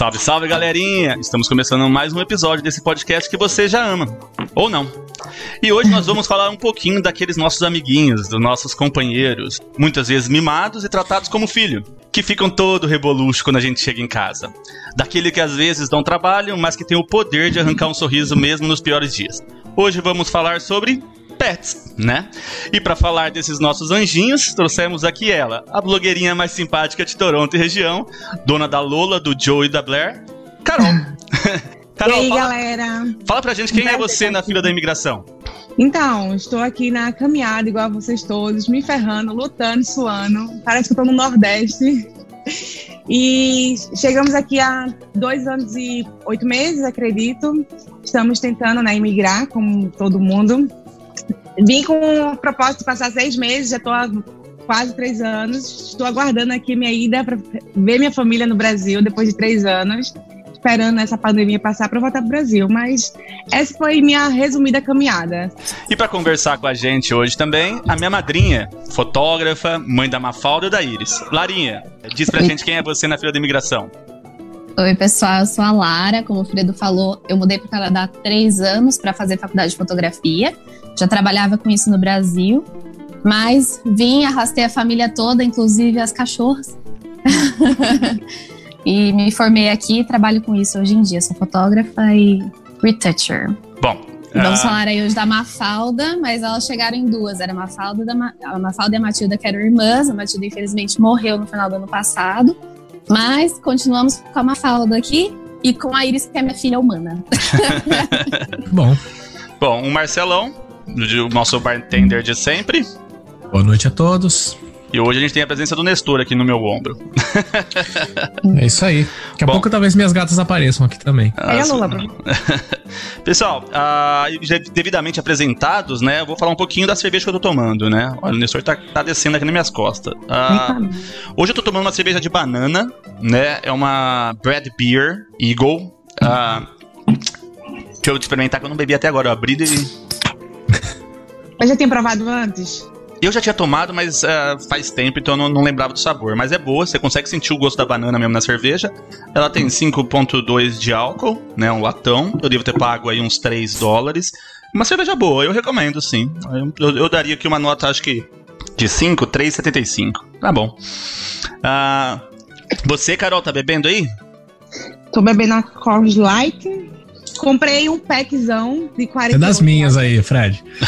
Salve, salve galerinha! Estamos começando mais um episódio desse podcast que você já ama. Ou não. E hoje nós vamos falar um pouquinho daqueles nossos amiguinhos, dos nossos companheiros, muitas vezes mimados e tratados como filho, que ficam todo reboluxo quando a gente chega em casa. Daquele que às vezes dão trabalho, mas que tem o poder de arrancar um sorriso mesmo nos piores dias. Hoje vamos falar sobre pets, né? E para falar desses nossos anjinhos, trouxemos aqui ela, a blogueirinha mais simpática de Toronto e região, dona da Lola, do Joe e da Blair, Carol. Carol, e aí, fala, galera? Fala pra gente quem é você na fila da imigração. Então, estou aqui na caminhada, igual a vocês todos, me ferrando, lutando, suando. Parece que eu tô no Nordeste. E chegamos aqui há dois anos e oito meses, acredito. Estamos tentando né, imigrar, como todo mundo. Vim com o propósito de passar seis meses, já estou há quase três anos. Estou aguardando aqui minha ida para ver minha família no Brasil depois de três anos, esperando essa pandemia passar para voltar para o Brasil. Mas essa foi minha resumida caminhada. E para conversar com a gente hoje também, a minha madrinha, fotógrafa, mãe da Mafalda e da Iris. Larinha, diz pra gente quem é você na fila da imigração. Oi, pessoal, eu sou a Lara. Como o Fredo falou, eu mudei para o Canadá há três anos para fazer faculdade de fotografia. Já trabalhava com isso no Brasil, mas vim, arrastei a família toda, inclusive as cachorras. e me formei aqui e trabalho com isso hoje em dia. Sou fotógrafa e retoucher. Bom, Vamos uh... falar aí hoje da Mafalda, mas elas chegaram em duas. Era a Mafalda, da Ma... a Mafalda e a Matilda, que eram irmãs. A Matilda, infelizmente, morreu no final do ano passado. Mas continuamos com a Mafalda aqui e com a Iris, que é minha filha humana. Bom. Bom, o Marcelão, o nosso bartender de sempre. Boa noite a todos. E hoje a gente tem a presença do Nestor aqui no meu ombro. é isso aí. Daqui a Bom, pouco talvez minhas gatas apareçam aqui também. É a Lula, Pessoal, uh, já devidamente apresentados, né? Eu vou falar um pouquinho da cerveja que eu tô tomando, né? Olha, o Nestor tá, tá descendo aqui nas minhas costas. Uh, hoje eu tô tomando uma cerveja de banana, né? É uma Bread Beer Eagle. Uh, deixa eu experimentar que eu não bebi até agora. Eu abri e mas já tinha provado antes? Eu já tinha tomado, mas uh, faz tempo, então eu não, não, lembrava do sabor. Mas é boa, você consegue sentir o gosto da banana mesmo na cerveja. Ela tem 5,2 de álcool, né? Um latão. Eu devo ter pago aí uns 3 dólares. Uma cerveja boa, eu recomendo, sim. Eu, eu, daria aqui uma nota, acho que de 5, 3,75. Tá bom. Uh, você, Carol, tá bebendo aí? Tô bebendo a Coors Light Comprei um packzão de 40 É das minhas aí, Fred.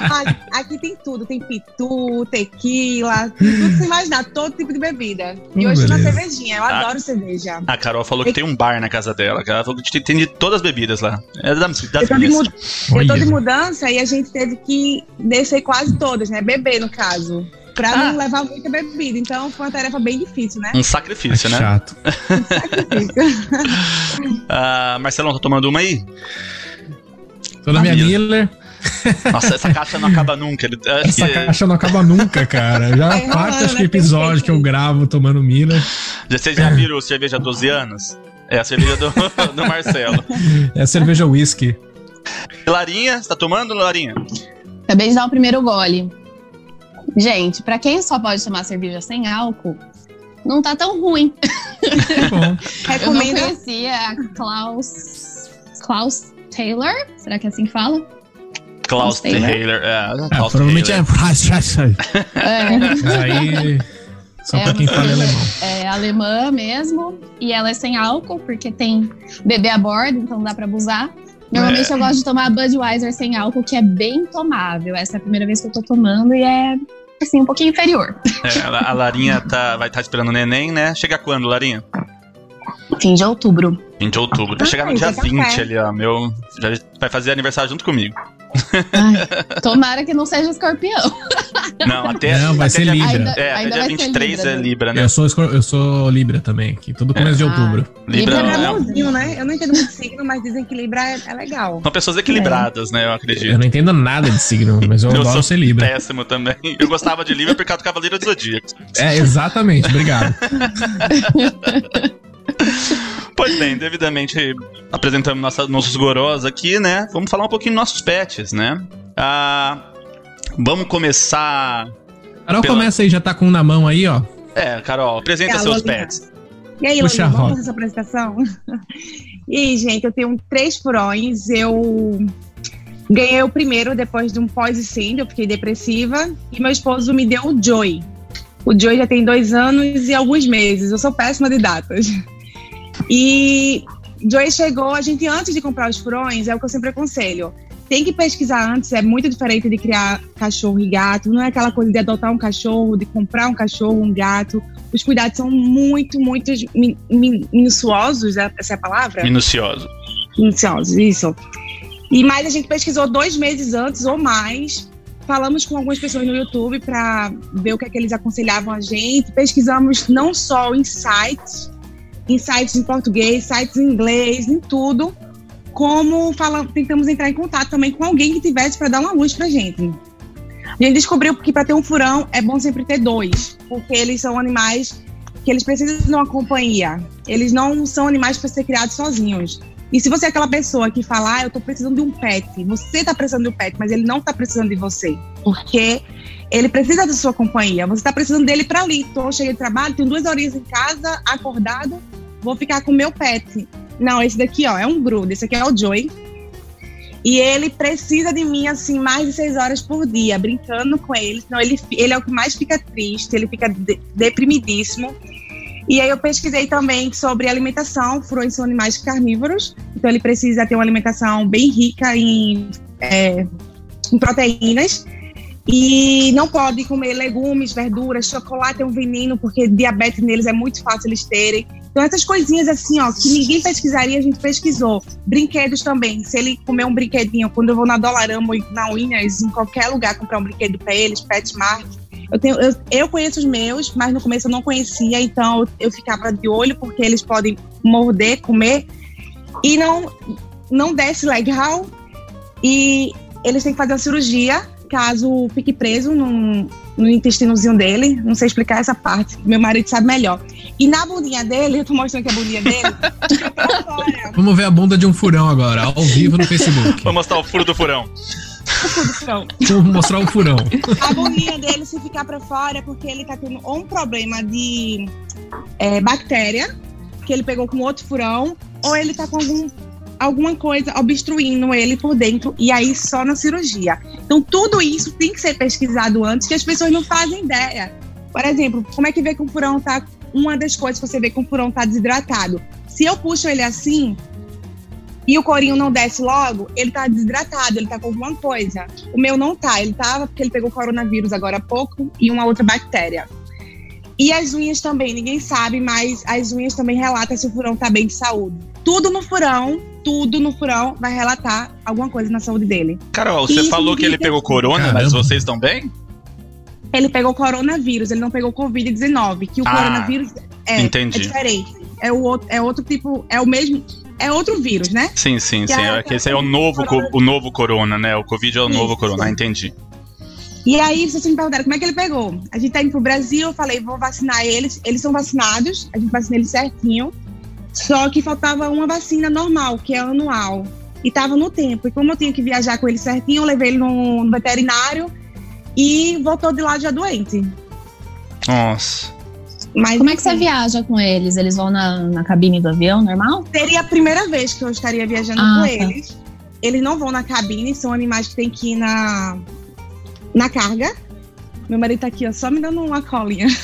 aqui, aqui, tem tudo, tem pitu, tequila, tudo que você imaginar, todo tipo de bebida. E hum, hoje na cervejinha, eu a, adoro cerveja. A Carol falou que tem um bar na casa dela, ela falou que tem de todas as bebidas lá. É das, das eu, tô eu tô de mudança e a gente teve que descer quase todas, né? Beber, no caso pra ah. não levar muita bebida. Então foi uma tarefa bem difícil, né? Um sacrifício, é né? Chato. Um sacrifício. uh, Marcelão, tá tomando uma aí? Tô na minha Miller. Nossa, essa caixa não acaba nunca. Essa caixa não acaba nunca, cara. Já é parte acho que episódio que eu gravo tomando Miller. Já, vocês já viram cerveja 12 anos? É a cerveja do, do Marcelo. É a cerveja whisky. Larinha, você tá tomando, Larinha? Acabei de dar o primeiro gole. Gente, para quem só pode tomar cerveja sem álcool, não tá tão ruim. Bom. Eu não conhecia a Klaus, Klaus Taylor, será que é assim que fala? Klaus, Klaus Taylor. Taylor. É, é Klaus provavelmente Taylor. é. é. Aí. Só é, pra quem fala alemão. É alemã mesmo. E ela é sem álcool, porque tem bebê a bordo, então dá pra abusar. Normalmente é. eu gosto de tomar Budweiser sem álcool, que é bem tomável. Essa é a primeira vez que eu tô tomando e é assim, um pouquinho inferior. É, a Larinha tá, vai estar tá esperando o neném, né? Chega quando, Larinha? Fim de outubro. Fim de outubro. Vai Ah, chegar no então dia tá 20 perto. ali, ó. Meu. Já vai fazer aniversário junto comigo. Ai, tomara que não seja escorpião. Não, até. Não, vai até ser dia, Libra. Ainda, É, até ainda dia vai ser 23 Libra, é né? Libra, né? Eu sou, eu sou Libra também, que tudo começo de Ah. outubro. Libra Libra é é, bonzinho, né? Eu não entendo muito signo, mas dizem que Libra é, é legal. são pessoas equilibradas, né? Eu Eu acredito. não entendo nada de signo, mas eu, Eu adoro sou ser Libra. Péssimo também. Eu gostava de Libra por causa do Cavaleiro do Zodíaco. É, exatamente, obrigado. Pois bem, devidamente apresentamos nossa, nossos gorós aqui, né? Vamos falar um pouquinho dos nossos pets, né? Ah, vamos começar. Carol, Pela- começa aí, já tá com um na mão aí, ó. É, Carol, apresenta É, seus Lolinha. pets. E aí, Puxa vamos fazer essa apresentação? e aí, gente, eu tenho três furões. Eu ganhei o primeiro depois de um pós-incêndio, eu fiquei depressiva. E meu esposo me deu o Joy. O Joy já tem dois anos e alguns meses. Eu sou péssima de datas. E Joy chegou, a gente antes de comprar os furões, é o que eu sempre aconselho. Tem que pesquisar antes, é muito diferente de criar cachorro e gato. Não é aquela coisa de adotar um cachorro, de comprar um cachorro, um gato. Os cuidados são muito, muito min- min- minuciosos, é- essa é a palavra? Minucioso. Minuciosos, isso. E mais a gente pesquisou dois meses antes ou mais. Falamos com algumas pessoas no YouTube para ver o que, é que eles aconselhavam a gente. Pesquisamos não só em sites, em sites em português, sites em inglês, em tudo, como fala, tentamos entrar em contato também com alguém que tivesse para dar uma luz pra gente. A gente descobriu que para ter um furão é bom sempre ter dois, porque eles são animais que eles precisam de uma companhia. Eles não são animais para ser criados sozinhos. E se você é aquela pessoa que fala, ah, eu tô precisando de um pet, você tá precisando de um pet, mas ele não tá precisando de você, porque ele precisa da sua companhia. Você tá precisando dele para ali. Tô cheio de trabalho, tenho duas horinhas em casa, acordado, vou ficar com meu pet. Não, esse daqui, ó, é um grudo. Esse aqui é o Joey. E ele precisa de mim, assim, mais de seis horas por dia, brincando com ele. Senão ele, ele é o que mais fica triste, ele fica de- deprimidíssimo. E aí eu pesquisei também sobre alimentação. Furões são animais carnívoros, então ele precisa ter uma alimentação bem rica em, é, em proteínas. E não pode comer legumes, verduras, chocolate é um veneno, porque diabetes neles é muito fácil eles terem. Então, essas coisinhas assim, ó, que ninguém pesquisaria, a gente pesquisou. Brinquedos também. Se ele comer um brinquedinho, quando eu vou na Dollarama ou na Unhas, em qualquer lugar, comprar um brinquedo para eles, Petmart. Eu, tenho, eu, eu conheço os meus, mas no começo eu não conhecia, então eu, ficava de olho, porque eles podem morder, comer, e não, não desce legal. E eles têm que fazer uma cirurgia, caso fique preso no, no intestinozinho dele. Não sei explicar essa parte, meu marido sabe melhor. E na bundinha dele, eu tô mostrando aqui a bundinha dele, fica pra fora. Vamos ver a bunda de um furão agora, ao vivo no Facebook. Vou mostrar o furo do furão. Vamos mostrar o furão. a bundinha dele, se ficar pra fora, é porque ele tá tendo ou um problema de é, bactéria, que ele pegou com outro furão, ou ele tá com algum, alguma coisa obstruindo ele por dentro, e aí só na cirurgia. Então, tudo isso tem que ser pesquisado antes, que as pessoas não fazem ideia. Por exemplo, como é que vê que um furão tá. Uma das coisas que você vê que um furão tá desidratado. Se eu puxo ele assim, e o corinho não desce logo, ele tá desidratado, ele tá com alguma coisa. O meu não tá, ele tava porque ele pegou coronavírus agora há pouco e uma outra bactéria. E as unhas também, ninguém sabe, mas as unhas também relatam se o furão tá bem de saúde. Tudo no furão, tudo no furão vai relatar alguma coisa na saúde dele. Carol, você Isso, falou que ele pegou corona, mas Caramba. vocês estão bem? Ele pegou coronavírus, ele não pegou Covid-19, que o Ah, coronavírus é, é diferente. É, o outro, é outro tipo, é o mesmo, é outro vírus, né? Sim, sim, Que sim. é- É que esse é o novo, o novo corona, né? O Covid é o Isso. novo corona. Ah, entendi. E aí, vocês me perguntaram como é que ele pegou. A gente tá indo pro Brasil, eu falei, vou vacinar eles. Eles são vacinados, a gente vacina eles certinho. Só que faltava uma vacina normal, que é anual. E tava no tempo. E como eu tinha que viajar com ele certinho, eu levei ele no, no veterinário e voltou de lá já doente. Nossa. Mas Como é que você viaja com eles? Eles vão na, na cabine do avião, normal? Seria a primeira vez que eu estaria viajando Ah, com tá. eles. Eles não vão na cabine, são animais que tem que ir na, na carga. Meu marido tá aqui, ó, só me dando uma colinha.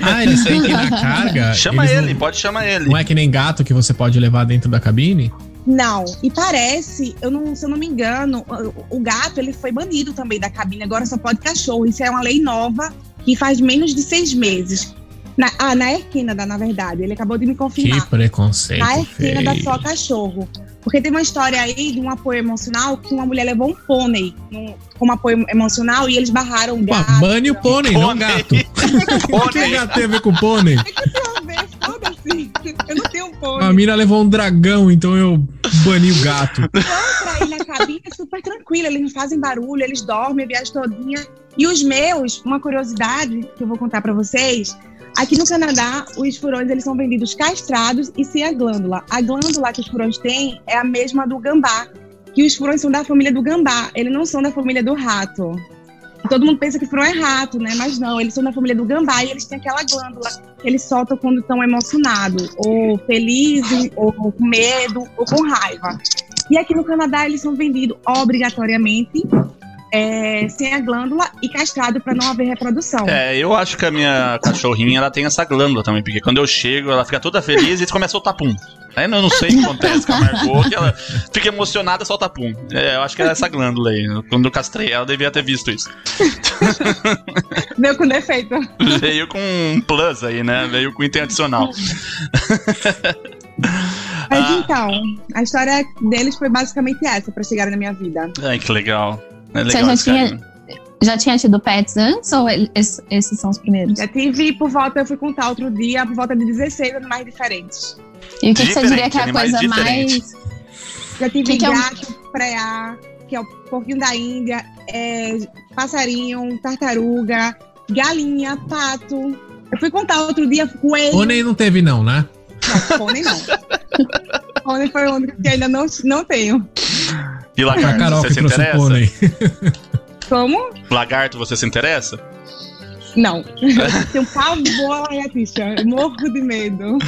Ah, eles que ir na carga. Chama Eles ele, Não, pode chamar ele. não é que nem gato que você pode levar dentro da cabine? Não, e parece, eu não, se eu não me engano, o, gato ele foi banido também da cabine, agora só pode cachorro. Isso é uma lei nova que faz menos de seis meses. Na, ah, na Erquina, na verdade. Ele acabou de me Que confirmar. preconceito. Na Erquina da. Só Cachorro. Porque tem uma história aí de um apoio emocional que uma mulher levou um pônei num- como apoio emocional e eles barraram o Pô, gato. bane o pônei, não Pônei. gato. O que gato tem a ver com pônei? Deixa eu ver, foda-se. Eu não tenho um pônei. A mina levou um dragão, então eu bani o gato. pra ir na cabine é super tranquilo, eles não fazem barulho, eles dormem a viagem todinha. E os meus, uma curiosidade que eu vou contar pra vocês, aqui no Canadá, os furões eles são vendidos castrados e sem a glândula. A glândula que os furões têm é a mesma do gambá, que os furões são da família do gambá, eles não são da família do rato. Todo mundo pensa que furão é rato, né? Mas não, eles são da família do gambá e eles têm aquela glândula que eles soltam quando estão emocionados, ou felizes, ou com medo, ou com raiva. E aqui no Canadá eles são vendidos obrigatoriamente é, sem a glândula e castrado para não haver reprodução. É, eu acho que a minha cachorrinha ela tem essa glândula também, porque quando eu chego ela fica toda feliz e começa a soltar pum. Aí eu não sei o que acontece com a Margot, que ela fica emocionada e solta pum. É, eu acho que é essa glândula aí. Quando eu castrei ela, devia ter visto isso. Veio com defeito. Veio com um plus aí, né? Veio com item adicional. Mas Ah. então, a história deles foi basicamente essa para chegarem na minha vida. Ai, que legal. É Você legal já esse tinha- carinho. Já tinha tido pets antes ou ele- es- esses são os primeiros? Já tive por volta, eu fui contar outro dia, por volta de 16 animais diferentes. E o que, que você Diferente, diria que é a coisa diferentes. mais. Já tive Que que é um- gato, preá, que é o porquinho da Índia, é, passarinho, tartaruga, galinha, pato. Eu fui contar outro dia coelho. Pônei não teve, não, né? Não, pônei não. pônei foi o único que ainda não, não tenho. E A lagarto, Carol você se interessa? pônei. Como? Lagarto, você se interessa? Não. tenho pavor à lagartixa. Morro de medo.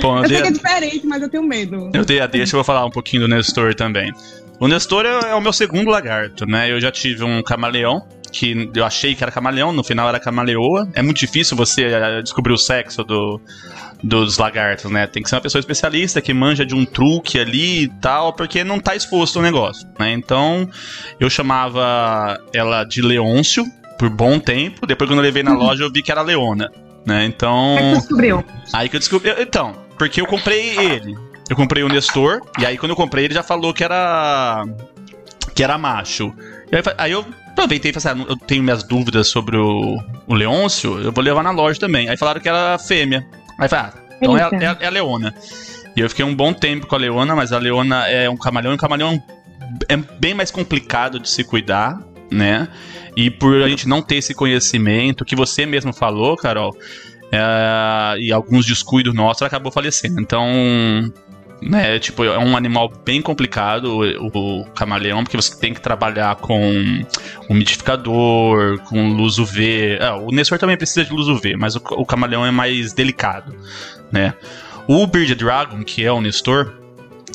Bom, eu Eu dei, sei que é a, diferente, mas eu tenho medo. eu dei a deixa, eu vou falar um pouquinho do Nestor também. O Nestor é, é o meu segundo lagarto, né? Eu já tive um camaleão, que eu achei que era camaleão, no final era camaleoa. É muito difícil você eh, descobrir o sexo do, dos lagartos, né? Tem que ser uma pessoa especialista que manja de um truque ali e tal, porque não tá exposto o negócio, né? Então, eu chamava ela de Leôncio por bom tempo. Depois, quando eu levei na loja, eu vi que era Leona, né? Então. É que descobriu? Aí que eu descobri. Então, porque eu comprei ele. Eu comprei o Nestor, e aí quando eu comprei ele já falou que era. que era macho. Aí, aí eu aproveitei e falei assim: ah, eu tenho minhas dúvidas sobre o, o Leôncio, eu vou levar na loja também. Aí falaram que era fêmea. Aí falei, ah, então é, é, é a Leona. E eu fiquei um bom tempo com a Leona, mas a Leona é um camaleão, e o camaleão é bem mais complicado de se cuidar, né? E por a gente não ter esse conhecimento, que você mesmo falou, Carol, é, e alguns descuidos nossos, ela acabou falecendo. Então, né, tipo, é um animal bem complicado, o, o camaleão, porque você tem que trabalhar com umidificador, com luz UV. Ah, o Nestor também precisa de luz UV, mas o, o camaleão é mais delicado, né? O Bearded Dragon, que é o Nestor,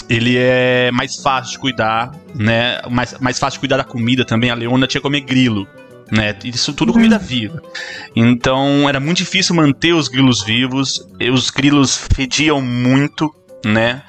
ele é mais fácil de cuidar, né? Mais, mais fácil de cuidar da comida também. A Leona tinha que comer grilo, né? Isso tudo comida viva. Então era muito difícil manter os grilos vivos. E os grilos fediam muito, né?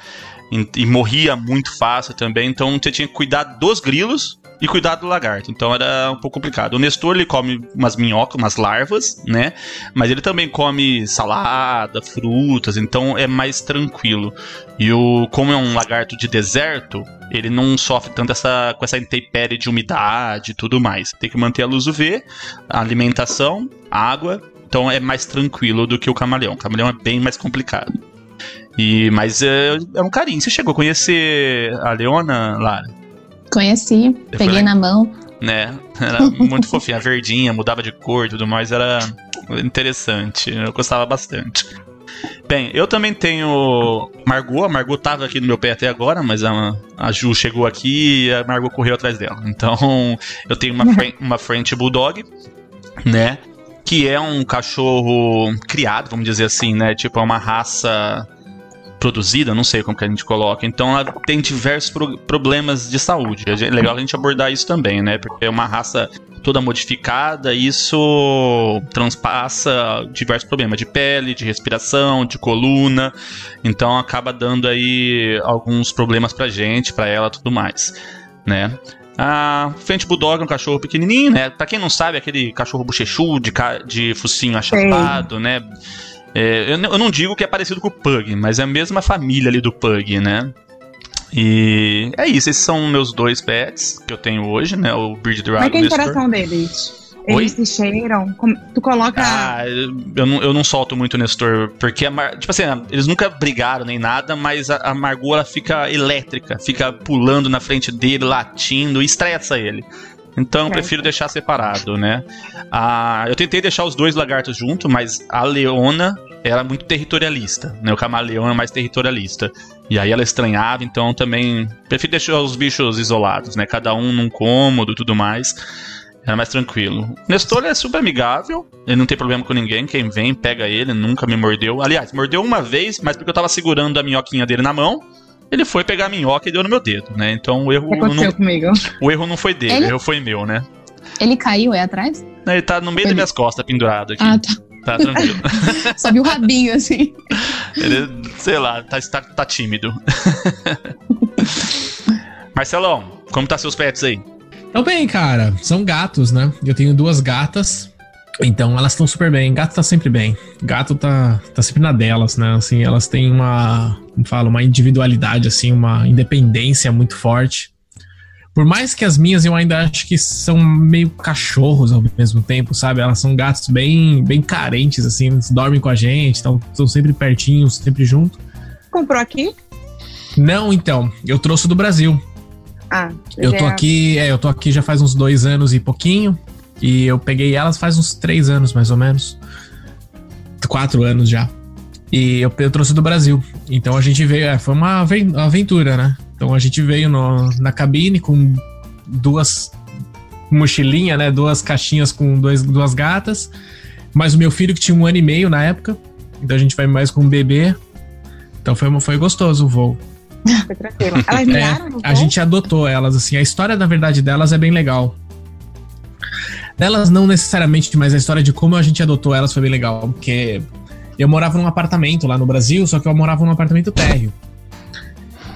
E, e morria muito fácil também. Então você tinha que cuidar dos grilos e cuidar do lagarto. Então era um pouco complicado. O Nestor ele come umas minhocas, umas larvas, né? Mas ele também come salada, frutas, então é mais tranquilo. E o como é um lagarto de deserto, ele não sofre tanto essa com essa intempérie de umidade e tudo mais. Tem que manter a luz UV, a alimentação, água. Então é mais tranquilo do que o camaleão. O camaleão é bem mais complicado. E mas é, é um carinho. Você chegou a conhecer a Leona, Lara? Conheci, peguei na mão. né? Era muito fofinha, verdinha, mudava de cor e tudo mais, era interessante. Eu gostava bastante. Bem, eu também tenho Margot. A Margot tava aqui no meu pé até agora, mas a, a Ju chegou aqui e a Margot correu atrás dela. Então, eu tenho uma, uma French Bulldog, né? Que é um cachorro criado, vamos dizer assim, né? Tipo, é uma raça produzida, não sei como que a gente coloca. Então ela tem diversos pro- problemas de saúde. É legal a gente abordar isso também, né? Porque é uma raça toda modificada, isso transpassa diversos problemas de pele, de respiração, de coluna. Então acaba dando aí alguns problemas pra gente, pra ela, tudo mais, né? A French Bulldog é um cachorro pequenininho, né? Pra quem não sabe, é aquele cachorro bochechudo, de, ca- de focinho achatado, né? É, eu, eu não digo que é parecido com o Pug, mas é a mesma família ali do Pug, né? E é isso, esses são meus dois pets que eu tenho hoje, né? O Bird Dragon. É que é a interação deles? Oi? Eles se cheiram? Tu coloca. Ah, eu, não, eu não solto muito o Nestor, porque, Mar- tipo assim, eles nunca brigaram nem nada, mas a, a Margot ela fica elétrica, fica pulando na frente dele, latindo, e estressa ele. Então eu prefiro deixar separado, né? Ah, eu tentei deixar os dois lagartos junto, mas a Leona era muito territorialista, né? O camaleão é mais territorialista. E aí ela estranhava, então também prefiro deixar os bichos isolados, né? Cada um num cômodo e tudo mais. Era mais tranquilo. O Nestor é super amigável, ele não tem problema com ninguém. Quem vem, pega ele, nunca me mordeu. Aliás, mordeu uma vez, mas porque eu tava segurando a minhoquinha dele na mão. Ele foi pegar a minhoca e deu no meu dedo, né? Então o erro, O que aconteceu não, comigo? o erro não foi dele, Ele- o erro foi meu, né? Ele caiu aí atrás? Ele tá no meio das minhas costas, pendurado aqui. Ah, tá. Tá tranquilo. Só vi o rabinho, assim. Ele, sei lá, tá, tá, tá tímido. Marcelão, como tá seus pets aí? Então, bem, cara, são gatos, né? Eu tenho duas gatas, então elas estão super bem. Gato tá sempre bem. Gato tá, tá sempre na delas, né? Assim, elas têm uma, como falo, uma individualidade, assim, uma independência muito forte. Por mais que as minhas eu ainda acho que são meio cachorros ao mesmo tempo, sabe? Elas são gatos bem, bem carentes, assim, eles dormem com a gente, estão sempre pertinhos, sempre junto. Comprou aqui? Não, então, eu trouxe do Brasil. Ah, Eu tô já- aqui, é, eu tô aqui já faz uns dois anos e pouquinho. E eu peguei elas faz uns três anos, mais ou menos. Quatro anos já. E eu, eu trouxe do Brasil. Então a gente veio, é, foi uma aven- aventura, né? Então a gente veio no- na cabine com duas mochilinha, né? Duas caixinhas com dois, duas gatas. Mais o meu filho que tinha um ano e meio na época. Então a gente vai mais com um bebê. Então foi, foi gostoso o voo. Foi tranquilo. Elas miaram no É, A gente adotou elas, assim. A história, na verdade, delas é bem legal. Delas não necessariamente, mas a história de como a gente adotou elas foi bem legal. Porque eu morava num apartamento lá no Brasil, só que eu morava num apartamento térreo.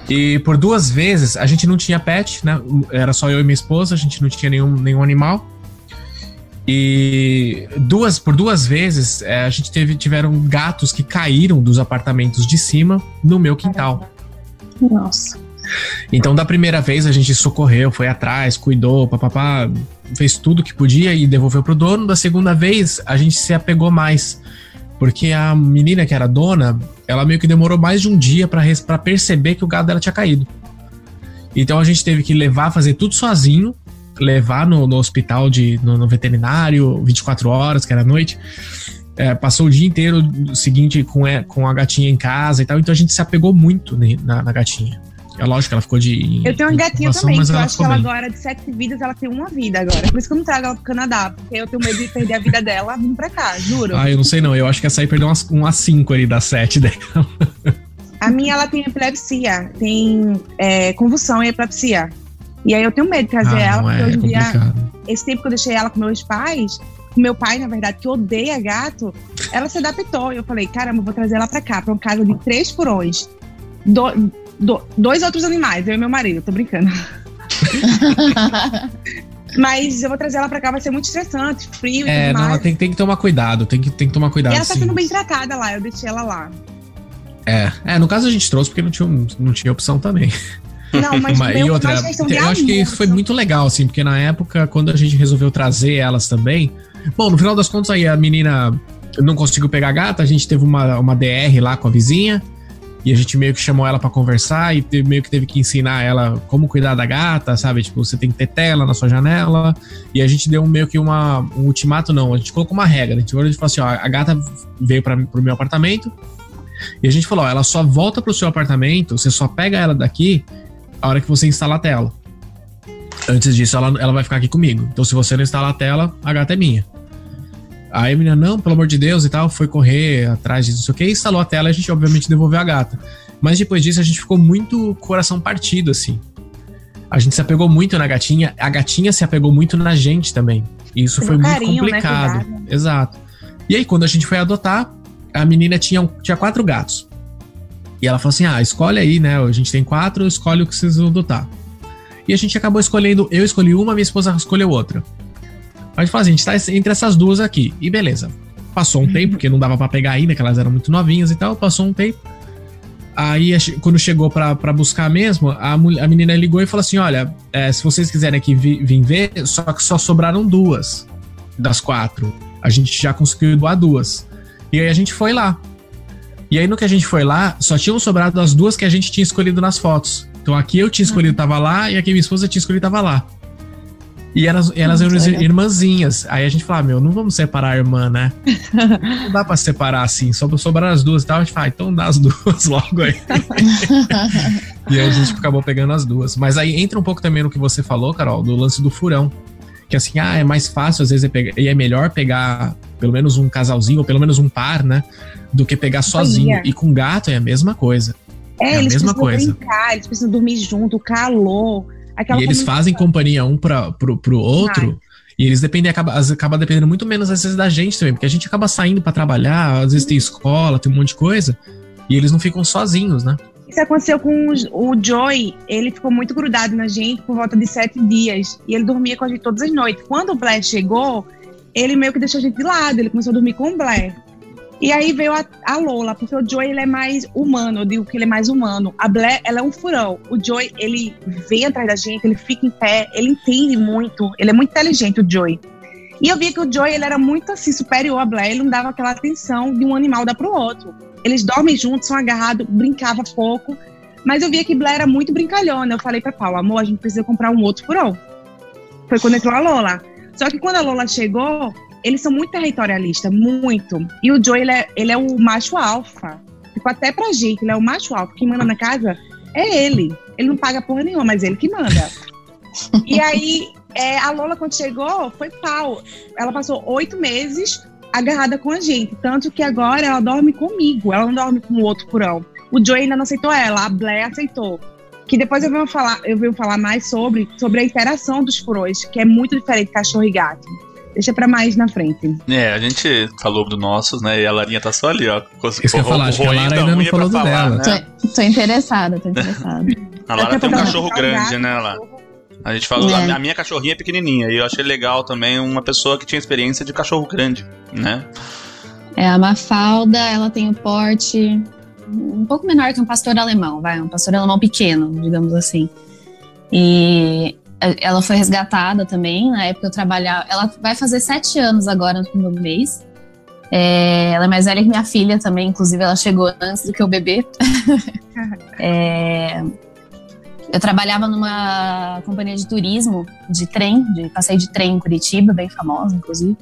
E por duas vezes a gente não tinha pet, né? Era só eu e minha esposa, a gente não tinha nenhum, nenhum animal. E duas, por duas vezes é, a gente teve, tiveram gatos que caíram dos apartamentos de cima no meu quintal. Nossa. Então, da primeira vez, a gente socorreu, foi atrás, cuidou, papapá, fez tudo que podia e devolveu pro dono. Da segunda vez, a gente se apegou mais. Porque a menina que era dona, ela meio que demorou mais de um dia pra perceber que o gado dela tinha caído. Então a gente teve que levar, fazer tudo sozinho, levar no, no hospital, de, no, no veterinário, 24 horas, que era noite. É, passou o dia inteiro seguinte com, é, com a gatinha em casa e tal. Então a gente se apegou muito ne- na, na gatinha. É lógico que ela ficou de. Eu tenho uma gatinha também, mas que eu acho que ela bem. agora, de sete vidas, ela tem uma vida agora. Por isso que eu não trago ela pro Canadá, porque eu tenho medo de perder a vida dela vindo pra cá, juro. Ah, eu não sei não. Eu acho que essa aí perdeu umas, umas 5 ali das 7 dela. A minha, ela tem epilepsia, tem é, convulsão e epilepsia. E aí eu tenho medo de trazer Ah, ela, porque é, é hoje em dia, complicado. esse tempo que eu deixei ela com meus pais, meu pai, na verdade, que odeia gato, ela se adaptou. E eu falei, caramba, vou trazer ela pra cá, pra uma casa de três porões. Do- do- dois outros animais, eu e meu marido, tô brincando. Mas eu vou trazer ela pra cá, vai ser muito estressante, frio e É, tudo não, mais. ela tem, tem que tomar cuidado. Tem que, tem que tomar cuidado E ela tá sim. sendo bem tratada lá, eu deixei ela lá. É, é, no caso a gente trouxe porque não tinha, não tinha opção também. Não, mas, Mas- meu, e outra, de eu acho que isso foi muito legal, assim, porque na época, quando a gente resolveu trazer elas também. Bom, no final das contas, aí a menina não conseguiu pegar a gata, a gente teve uma, uma DR lá com a vizinha. E a gente meio que chamou ela pra conversar e te- meio que teve que ensinar ela como cuidar da gata, sabe? Tipo, você tem que ter tela na sua janela. E a gente deu meio que uma, um ultimato, não. A gente colocou uma regra. A gente, a gente falou assim: ó, a gata veio pra, pro meu apartamento. E a gente falou: ó, ela só volta pro seu apartamento, você só pega ela daqui a hora que você instalar a tela. Antes disso, ela, ela vai ficar aqui comigo. Então, se você não instalar a tela, a gata é minha. Aí a menina, não, pelo amor de Deus e tal, foi correr atrás disso, não sei o que, instalou a tela e a gente, obviamente, devolveu a gata. Mas depois disso, a gente ficou muito coração partido, assim. A gente se apegou muito na gatinha, a gatinha se apegou muito na gente também. E isso Tem foi um muito carinho, né, complicado. cuidado. Exato. E aí, quando a gente foi adotar, a menina tinha, tinha quatro gatos. E ela falou assim: ah, escolhe aí, né? A gente tem quatro, escolhe o que vocês vão adotar. E a gente acabou escolhendo, eu escolhi uma, minha esposa escolheu outra. A gente falou assim: a gente tá entre essas duas aqui. E beleza. Passou um uhum. tempo, porque não dava para pegar ainda, que elas eram muito novinhas e tal. Passou um tempo. Aí, quando chegou para buscar mesmo, a, a menina ligou e falou assim: Olha, é, se vocês quiserem aqui vir ver, só que só sobraram duas das quatro. A gente já conseguiu doar duas. E aí a gente foi lá. E aí, no que a gente foi lá, só tinham sobrado as duas que a gente tinha escolhido nas fotos. Então aqui eu tinha escolhido, tava lá, e aqui minha esposa tinha escolhido, tava lá. E elas, elas eram irmãzinhas. Aí a gente falava, meu, não vamos separar a irmã, né? não dá pra separar assim, só sobrar as duas e tal. A gente fala, ah, então dá as duas logo aí. e aí a gente acabou pegando as duas. Mas aí entra um pouco também no que você falou, Carol, do lance do furão. Que assim, ah, é mais fácil, às vezes, é pegar, e é melhor pegar pelo menos um casalzinho, ou pelo menos um par, né? Do que pegar sozinho. E com gato é a mesma coisa. É, é a mesma coisa. Brincar, eles precisam dormir junto, calor. e eles fazem companhia um para pro, pro outro. E eles dependem, acaba, acaba dependendo muito menos às vezes da gente também, porque a gente acaba saindo para trabalhar, às vezes tem escola, tem um monte de coisa, e eles não ficam sozinhos, né? Isso aconteceu com o, o Joy, ele ficou muito grudado na gente por volta de sete dias, e ele dormia com a gente todas as noites. Quando o Blair chegou, ele meio que deixou a gente de lado, ele começou a dormir com o Blair. E aí veio a, a, Lola, porque o Joey ele é mais humano, eu digo que ele é mais humano. A Blair, ela é um furão. O Joey, ele vem atrás da gente, ele fica em pé, ele entende muito, ele é muito inteligente, o Joey. E eu vi que o Joey, ele era muito assim, superior a Blair, ele não dava aquela atenção de um animal dar pro outro. Eles dormem juntos, são agarrados, brincava pouco. Mas eu via que Blair era muito brincalhona. Eu falei pra Paula, amor, a gente precisa comprar um outro furão. Foi quando entrou a Lola. Só que quando a Lola chegou, eles são muito territorialistas, muito. E o Joe, ele é, ele é o macho alfa. Tipo, até pra gente, ele é o macho alfa. Quem manda na casa é ele. Ele não paga porra nenhuma, mas ele que manda. e aí, é, a Lola, quando chegou, foi pau. Ela passou oito meses agarrada com a gente. Tanto que agora ela dorme comigo, ela não dorme com o outro furão. O Joe ainda não aceitou ela, a Blair aceitou. Que depois eu venho falar, eu venho falar mais sobre, sobre a interação dos furões, que é muito diferente cachorro e gato. Deixa pra mais na frente. É, a gente falou do nossos, né? E a Larinha tá só ali, ó. Isso que eu falar, acho que a Lara ainda não falou do falar, dela. Né? Tô, tô interessada, tô interessada. a Lara tem um cachorro grande, né, Lara? A gente falou, é. a minha cachorrinha é pequenininha e eu achei legal também uma pessoa que tinha experiência de cachorro grande, né? É, a Mafalda, ela tem o porte um pouco menor que um pastor alemão, vai, um pastor alemão pequeno, digamos assim. E ela foi resgatada também, na época eu trabalhava. Ela vai fazer sete anos agora no mês. É, ela é mais velha que minha filha também, inclusive ela chegou antes do que o bebê. é, eu trabalhava numa companhia de turismo, de trem, de passeio de trem em Curitiba, bem famosa, inclusive.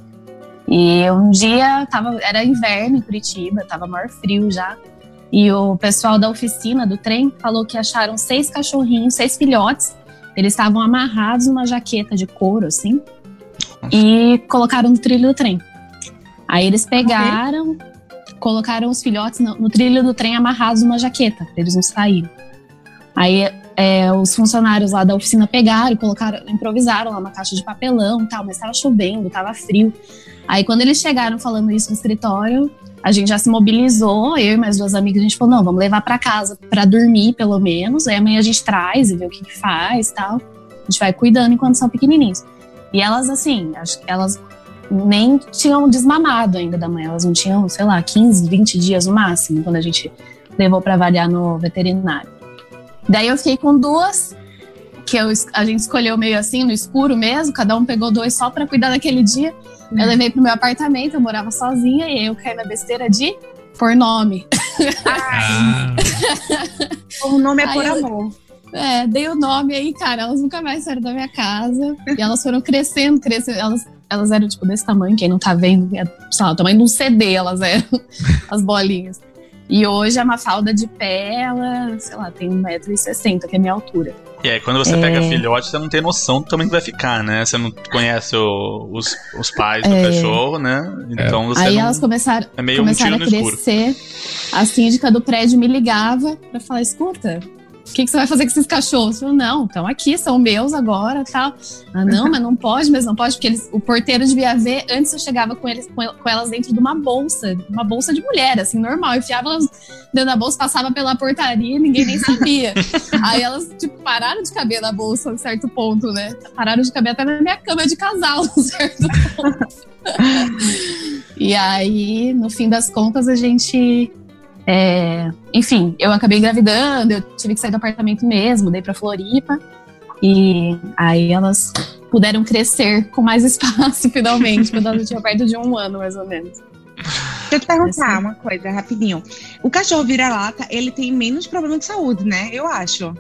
E um dia tava, era inverno em Curitiba, tava maior frio já. E o pessoal da oficina do trem falou que acharam seis cachorrinhos, seis filhotes, eles estavam amarrados numa jaqueta de couro, assim, e colocaram no trilho do trem. Aí eles pegaram, okay. colocaram os filhotes no, no, trilho do trem amarrados numa jaqueta, pra eles não saírem. Aí é, os funcionários lá da oficina pegaram e colocaram, improvisaram lá uma caixa de papelão e tal, mas estava chovendo, estava frio. Aí quando eles chegaram falando isso no escritório, a gente já se mobilizou, eu e mais duas amigas, a gente falou, não, vamos levar para casa para dormir pelo menos, aí amanhã a gente traz e vê o que, que faz tal. A gente vai cuidando enquanto são pequenininhos. E elas, assim, acho que elas nem tinham desmamado ainda da mãe, elas não tinham, sei lá, 15, 20 dias no máximo, quando a gente levou para avaliar no veterinário. Daí eu fiquei com duas, que eu, a gente escolheu meio assim, no escuro mesmo, cada um pegou dois só para cuidar daquele dia. Eu levei pro meu apartamento, eu morava sozinha e eu caí na besteira de por nome. Ah. o nome é por aí amor. Eu, é, dei o nome aí, cara, elas nunca mais saíram da minha casa. E elas foram crescendo, crescendo. Elas, elas eram, tipo, desse tamanho, quem não tá vendo, é, sei lá, o tamanho de um CD elas eram, as bolinhas. E hoje a Mafalda de pé, ela, sei lá, tem 1,60m, que é a minha altura. E aí, quando você é... pega filhote, você não tem noção do tamanho que vai ficar, né? Você não conhece o, os, os pais do é... cachorro, né? Então você Aí não... elas começaram, é começaram um a crescer. A síndica do prédio me ligava pra falar: escuta, o que, que, você vai fazer com esses cachorros? Eu, não, estão aqui, são meus agora, tal. Ah, não, mas não pode, mas não pode, porque eles, o porteiro devia ver, antes eu chegava com, eles, com elas dentro de uma bolsa, uma bolsa de mulher, assim, normal. Eu enfiava elas dentro da bolsa, passava pela portaria e ninguém nem sabia. Aí elas, tipo, pararam de caber na bolsa a um certo ponto, né? Pararam de caber até na minha cama de casal, a um certo ponto. E aí, no fim das contas, a gente. É, enfim, eu acabei engravidando, eu tive que sair do apartamento mesmo, dei pra Floripa. E aí elas puderam crescer com mais espaço, finalmente, quando elas tinham perto de um ano, mais ou menos. Deixa eu te perguntar Assim. uma coisa, rapidinho. O cachorro vira-lata, ele tem menos problema de saúde, né? Eu acho.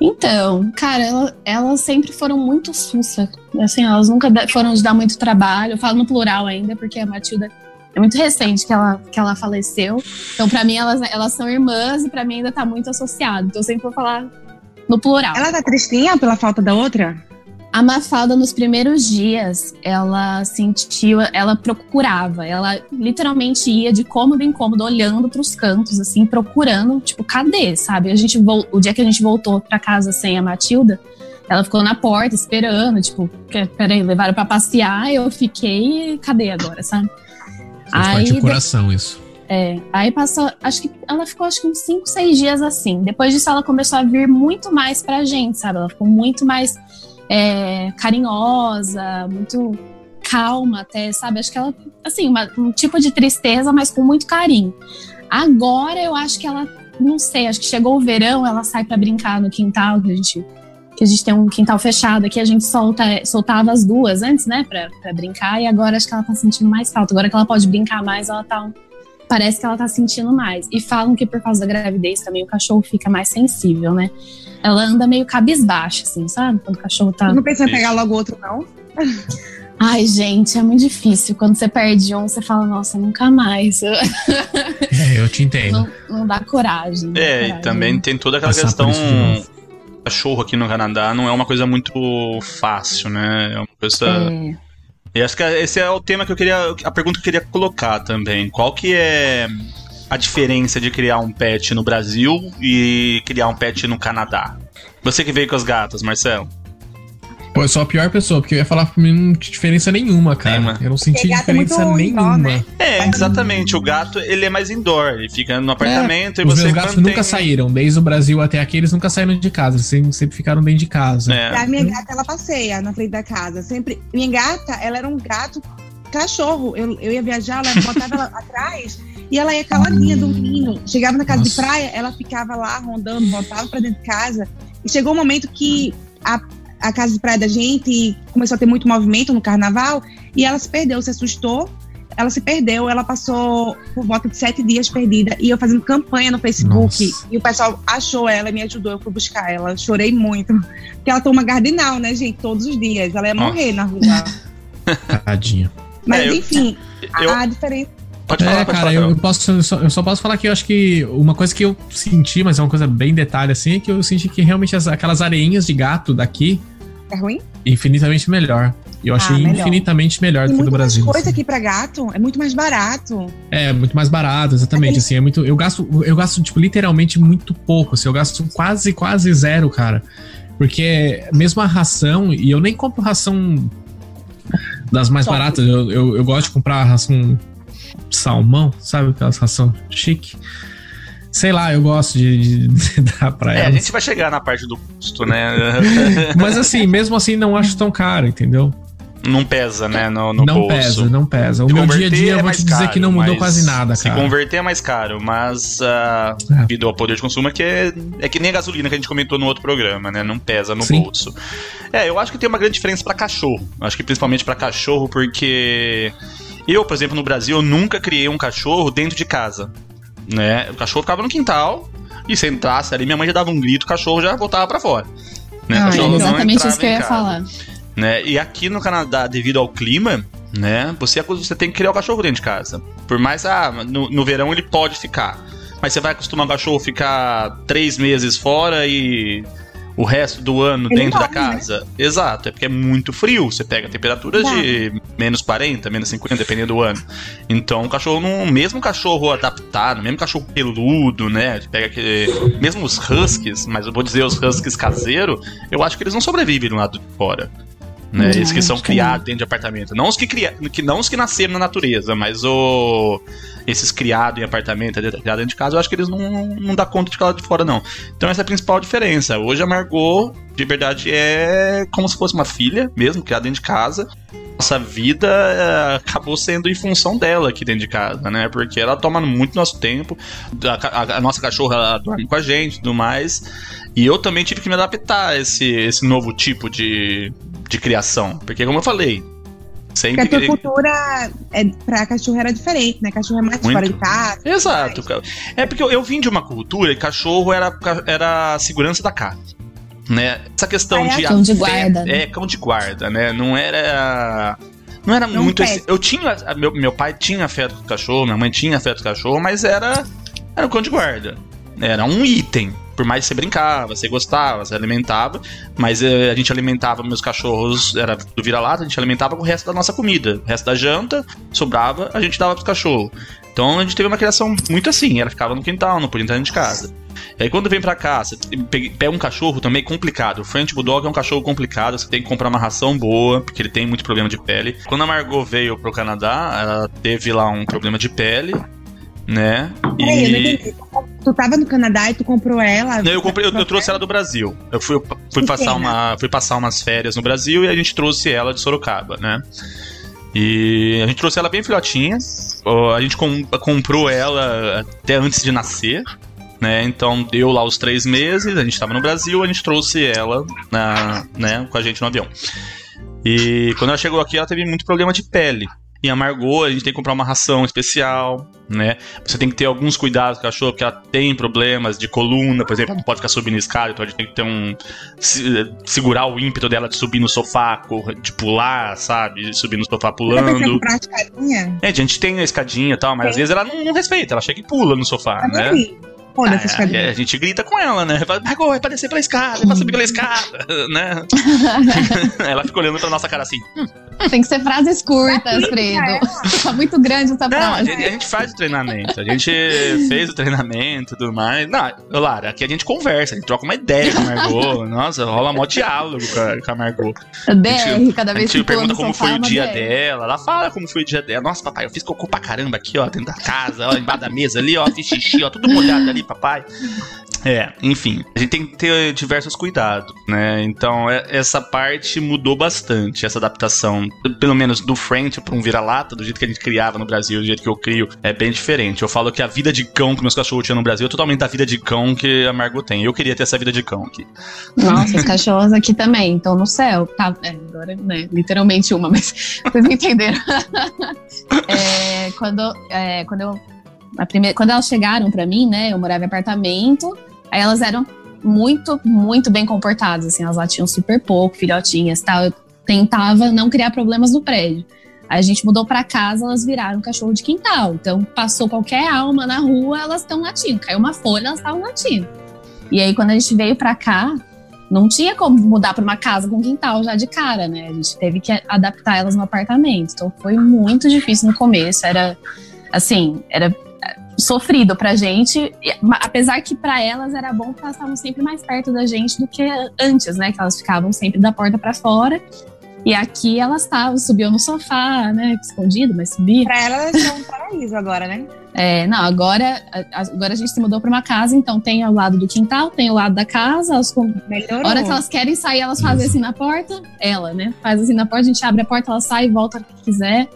Então, cara, ela- elas sempre foram muito sussa. Assim, elas nunca foram de dar muito trabalho. Eu falo no plural ainda, porque a Matilda é muito recente que ela, que ela faleceu. Então, pra mim, elas, elas são irmãs e pra mim ainda tá muito associado. Então, eu sempre vou falar no plural. Ela tá tristinha pela falta da outra? A Mafalda, nos primeiros dias, ela sentiu, ela procurava, ela literalmente ia de cômodo em cômodo, olhando pros cantos, assim, procurando, tipo, cadê, sabe? A gente o dia que a gente voltou pra casa sem a Matilda, ela ficou na porta esperando, tipo, "Que- peraí, levaram pra passear, eu fiquei, cadê agora, sabe? Faz parte do coração isso. É, aí passou, acho que ela ficou acho que uns 5, 6 dias assim. Depois disso ela começou a vir muito mais pra gente, sabe? Ela ficou muito mais é, carinhosa, muito calma até, sabe? Acho que ela, assim, uma- um tipo de tristeza, mas com muito carinho. Agora eu acho que ela, não sei, acho que chegou o verão, ela sai pra brincar no quintal, que a gente que a gente tem um quintal fechado aqui, a gente solta, soltava as duas antes, né, pra, pra brincar, e agora acho que ela tá sentindo mais falta. Agora que ela pode brincar mais, ela tá. Parece que ela tá sentindo mais. E falam que por causa da gravidez também o cachorro fica mais sensível, né? Ela anda meio cabisbaixa, assim, sabe? Quando o cachorro tá. Não pensa em pegar logo outro, não? Ai, gente, é muito difícil. Quando você perde um, você fala, nossa, nunca mais. É, eu te entendo. Não, não dá coragem. não dá É, e coragem. também tem toda aquela Passar questão. Cachorro aqui no Canadá não é uma coisa muito fácil, né? É uma coisa. É, E acho que esse é o tema que eu queria. A pergunta que eu queria colocar também. Qual que é a diferença de criar um pet no Brasil e criar um pet no Canadá? Você que veio com as gatas, Marcelo. Pô, eu sou a pior pessoa, porque eu ia falar pra mim não tinha diferença nenhuma, cara. Nenhuma. Eu não senti é diferença muito nenhuma. indoor, né? É, exatamente. O gato, ele é mais indoor. Ele fica no apartamento e Os você meus gatos mantém... nunca saíram, desde o Brasil até aqui, eles nunca saíram de casa, sempre, sempre ficaram dentro de casa. É. a minha gata, ela passeia na frente da casa. Sempre. Minha gata, ela era um gato cachorro. Eu, eu ia viajar, ela botava ela atrás e ela ia caladinha dormindo. Chegava na casa Nossa. de praia, ela ficava lá rondando, voltava pra dentro de casa. E chegou um momento que a, a casa de praia da gente começou a ter muito movimento no carnaval e ela se perdeu, se assustou. Ela se perdeu, ela passou por volta de sete dias perdida. E eu fazendo campanha no Facebook. Nossa. E o pessoal achou ela e me ajudou. Eu fui buscar ela. Chorei muito. Porque ela toma cardinal, né, gente? Todos os dias. Ela ia Nossa. morrer na rua. Tadinha. Mas É, eu- enfim, Eu... a diferença. Pode falar, é, pode cara, falar. eu, eu posso, eu só, eu só posso falar que eu acho que uma coisa que eu senti, mas é uma coisa bem detalhe assim, é que eu senti que realmente as- aquelas areinhas de gato daqui, É ruim? infinitamente melhor. E eu Ah, achei melhor. infinitamente melhor do Tem que do muito mais Brasil. coisa assim. aqui pra gato. É muito mais barato. É, muito mais barato, exatamente. Aquele- Assim, é muito. Eu gasto, eu gasto, tipo, literalmente muito pouco. Assim, eu gasto quase, quase zero, cara. Porque mesmo a ração, e eu nem compro ração das mais Top. baratas, eu, eu, eu gosto de comprar ração salmão, sabe? Aquelas ração chique. Sei lá, eu gosto de, de dar pra É, a gente vai chegar na parte do custo, né? Mas assim, mesmo assim, não acho tão caro, entendeu? não pesa, né? No, no não bolso. pesa, não pesa. O Se meu dia a dia, eu é vou mais te dizer caro, que não mudou quase nada, Se cara. converter é mais caro, mas ah, É. devido ao poder de consumo é que é, é que nem a gasolina que a gente comentou no outro programa, né? Não pesa no Sim. bolso. É, eu acho que tem uma grande diferença pra cachorro. Acho que principalmente pra cachorro, porque eu, por exemplo, no Brasil, eu nunca criei um cachorro dentro de casa. Né? O cachorro ficava no quintal e se entrasse ali, minha mãe já dava um grito, o cachorro já voltava pra fora. Né? Ah, é exatamente isso que eu ia casa falar. né? E aqui no Canadá, devido ao clima, né? Você, você tem que criar o cachorro dentro de casa. Por mais, ah, no, no verão ele pode ficar. Mas você vai acostumar o cachorro a ficar três meses fora e o resto do ano dentro da né? casa. Exato, é porque é muito frio. Você pega temperaturas de menos 40, menos 50, dependendo do ano. Então o cachorro, não, mesmo cachorro adaptado, mesmo cachorro peludo, né? Pega aquele, mesmo os huskies, mas eu vou dizer os huskies caseiro, eu acho que eles não sobrevivem do lado de fora. Né? Esses que são criados dentro de apartamento. Não os que, cria... que não os que nasceram na natureza, mas o esses criados em apartamento, criados dentro de casa, eu acho que eles não, não dá conta de ficar lá de fora, não. Então essa é a principal diferença. Hoje a Margot, de verdade, é como se fosse uma filha, mesmo, criada dentro de casa. nossa vida é, acabou sendo em função dela aqui dentro de casa, né? Porque ela toma muito nosso tempo, a, a, a nossa cachorra dorme com a gente e tudo mais. E eu também tive que me adaptar a esse, esse novo tipo de, de criação. Porque, como eu falei, sempre. Porque a tua cultura é, pra cachorro era diferente, né? Cachorro é mais Muito. fora de casa. Exato. cara. É porque eu, eu vim de uma cultura e cachorro era, era a segurança da casa. Né? Essa questão Ah, é de. cão de guarda, né? É, cão de guarda, né? Não era. Não era Não muito. esse- eu tinha. Meu, meu pai tinha afeto com cachorro, minha mãe tinha afeto com cachorro, mas era. Era o cão de guarda. Era um item. Por mais que você brincava, você gostava, você alimentava, mas eh, a gente alimentava meus cachorros, era do vira-lata, a gente alimentava com o resto da nossa comida. O resto da janta, sobrava, a gente dava pros cachorros. Então a gente teve uma criação muito assim, ela ficava no quintal, não podia entrar dentro de casa. E aí quando vem pra cá, você pe- pega um cachorro também complicado. O French Bulldog é um cachorro complicado, você tem que comprar uma ração boa, porque ele tem muito problema de pele. Quando a Margot veio pro Canadá, ela teve lá um problema de pele, né? Peraí, eu não E entendi. Tu tava no Canadá e tu comprou ela? não, eu comprei, eu, eu trouxe ela do Brasil. Eu fui, fui Que passar pena. uma, fui passar umas férias no Brasil e a gente trouxe ela de Sorocaba, né? E a gente trouxe ela bem filhotinha. A gente com- comprou ela até antes de nascer, né? Então deu lá os três meses, a gente tava no Brasil, a gente trouxe ela na, né, com a gente no avião. E quando ela chegou aqui, ela teve muito problema de pele. E a Margot, a gente tem que comprar uma ração especial, né? Você tem que ter alguns cuidados com a cachorro, porque ela tem problemas de coluna, por exemplo, ela não pode ficar subindo escada, então a gente tem que ter um. se- segurar o ímpeto dela de subir no sofá, de pular, sabe? De subir no sofá pulando. comprar a escadinha? É, a gente tem a escadinha e tal, mas às Tem. vezes ela não, não respeita, ela chega e pula no sofá, Tá né? Vendo? Foda-se a Ah, escadinha. é, a gente grita com ela, né? Margot, é pra descer pela escada, é pra subir pela escada, né? ela fica olhando pra nossa cara assim. Tem que ser frases curtas, Fredo. Tá muito grande essa Não, a frase. gente, a gente faz o treinamento, a gente fez o treinamento e tudo mais. Não, Lara, aqui a gente conversa, a gente troca uma ideia com a Margot. Nossa, rola mó diálogo com a, com a Margot. DR, cada A vez que gente pergunta como foi o dia DR. dela. Ela fala como foi o dia dela. Nossa, papai, eu fiz cocô pra caramba aqui, ó, dentro da casa, ó, embaixo da mesa ali, ó, fiz xixi, ó, tudo molhado ali, papai. É, enfim, a gente tem que ter diversos cuidados, né? Então, é- essa parte mudou bastante, essa adaptação, pelo menos do French pra um vira-lata, do jeito que a gente criava no Brasil, do jeito que eu crio, é bem diferente. Eu falo que a vida de cão que meus cachorros tinham no Brasil é totalmente a vida de cão que a Margot tem. Eu queria ter essa vida de cão aqui. Nossa, os cachorros aqui também estão no céu. Tá, é, agora, né? Literalmente uma, mas vocês entenderam. É, quando, é, quando eu. A primeira, quando elas chegaram pra mim, né? Eu morava em apartamento. Aí elas eram muito, muito bem comportadas. Assim, elas latiam super pouco, filhotinhas tal. Eu tentava não criar problemas no prédio. Aí a gente mudou pra casa, elas viraram cachorro de quintal. Então, passou qualquer alma na rua, elas estão latindo. Caiu uma folha, elas estavam latindo. E aí, quando a gente veio pra cá, não tinha como mudar pra uma casa com quintal já de cara, né? A gente teve que adaptar elas no apartamento. Então, foi muito difícil no começo. Era, assim, era sofrido pra gente. Apesar que pra elas era bom porque elas estavam sempre mais perto da gente do que antes, né? Que elas ficavam sempre da porta pra fora. E aqui elas estavam, subiam no sofá, né? Escondido, mas subia. Pra ela, elas são um paraíso agora, né? É, não, agora, a- agora a gente se mudou pra uma casa, então tem o lado do quintal, tem o lado da casa. Elas, com- Melhorou. a hora que elas querem sair, elas fazem assim na porta. Ela, né? Faz assim na porta, a gente abre a porta, ela sai e volta o que quiser.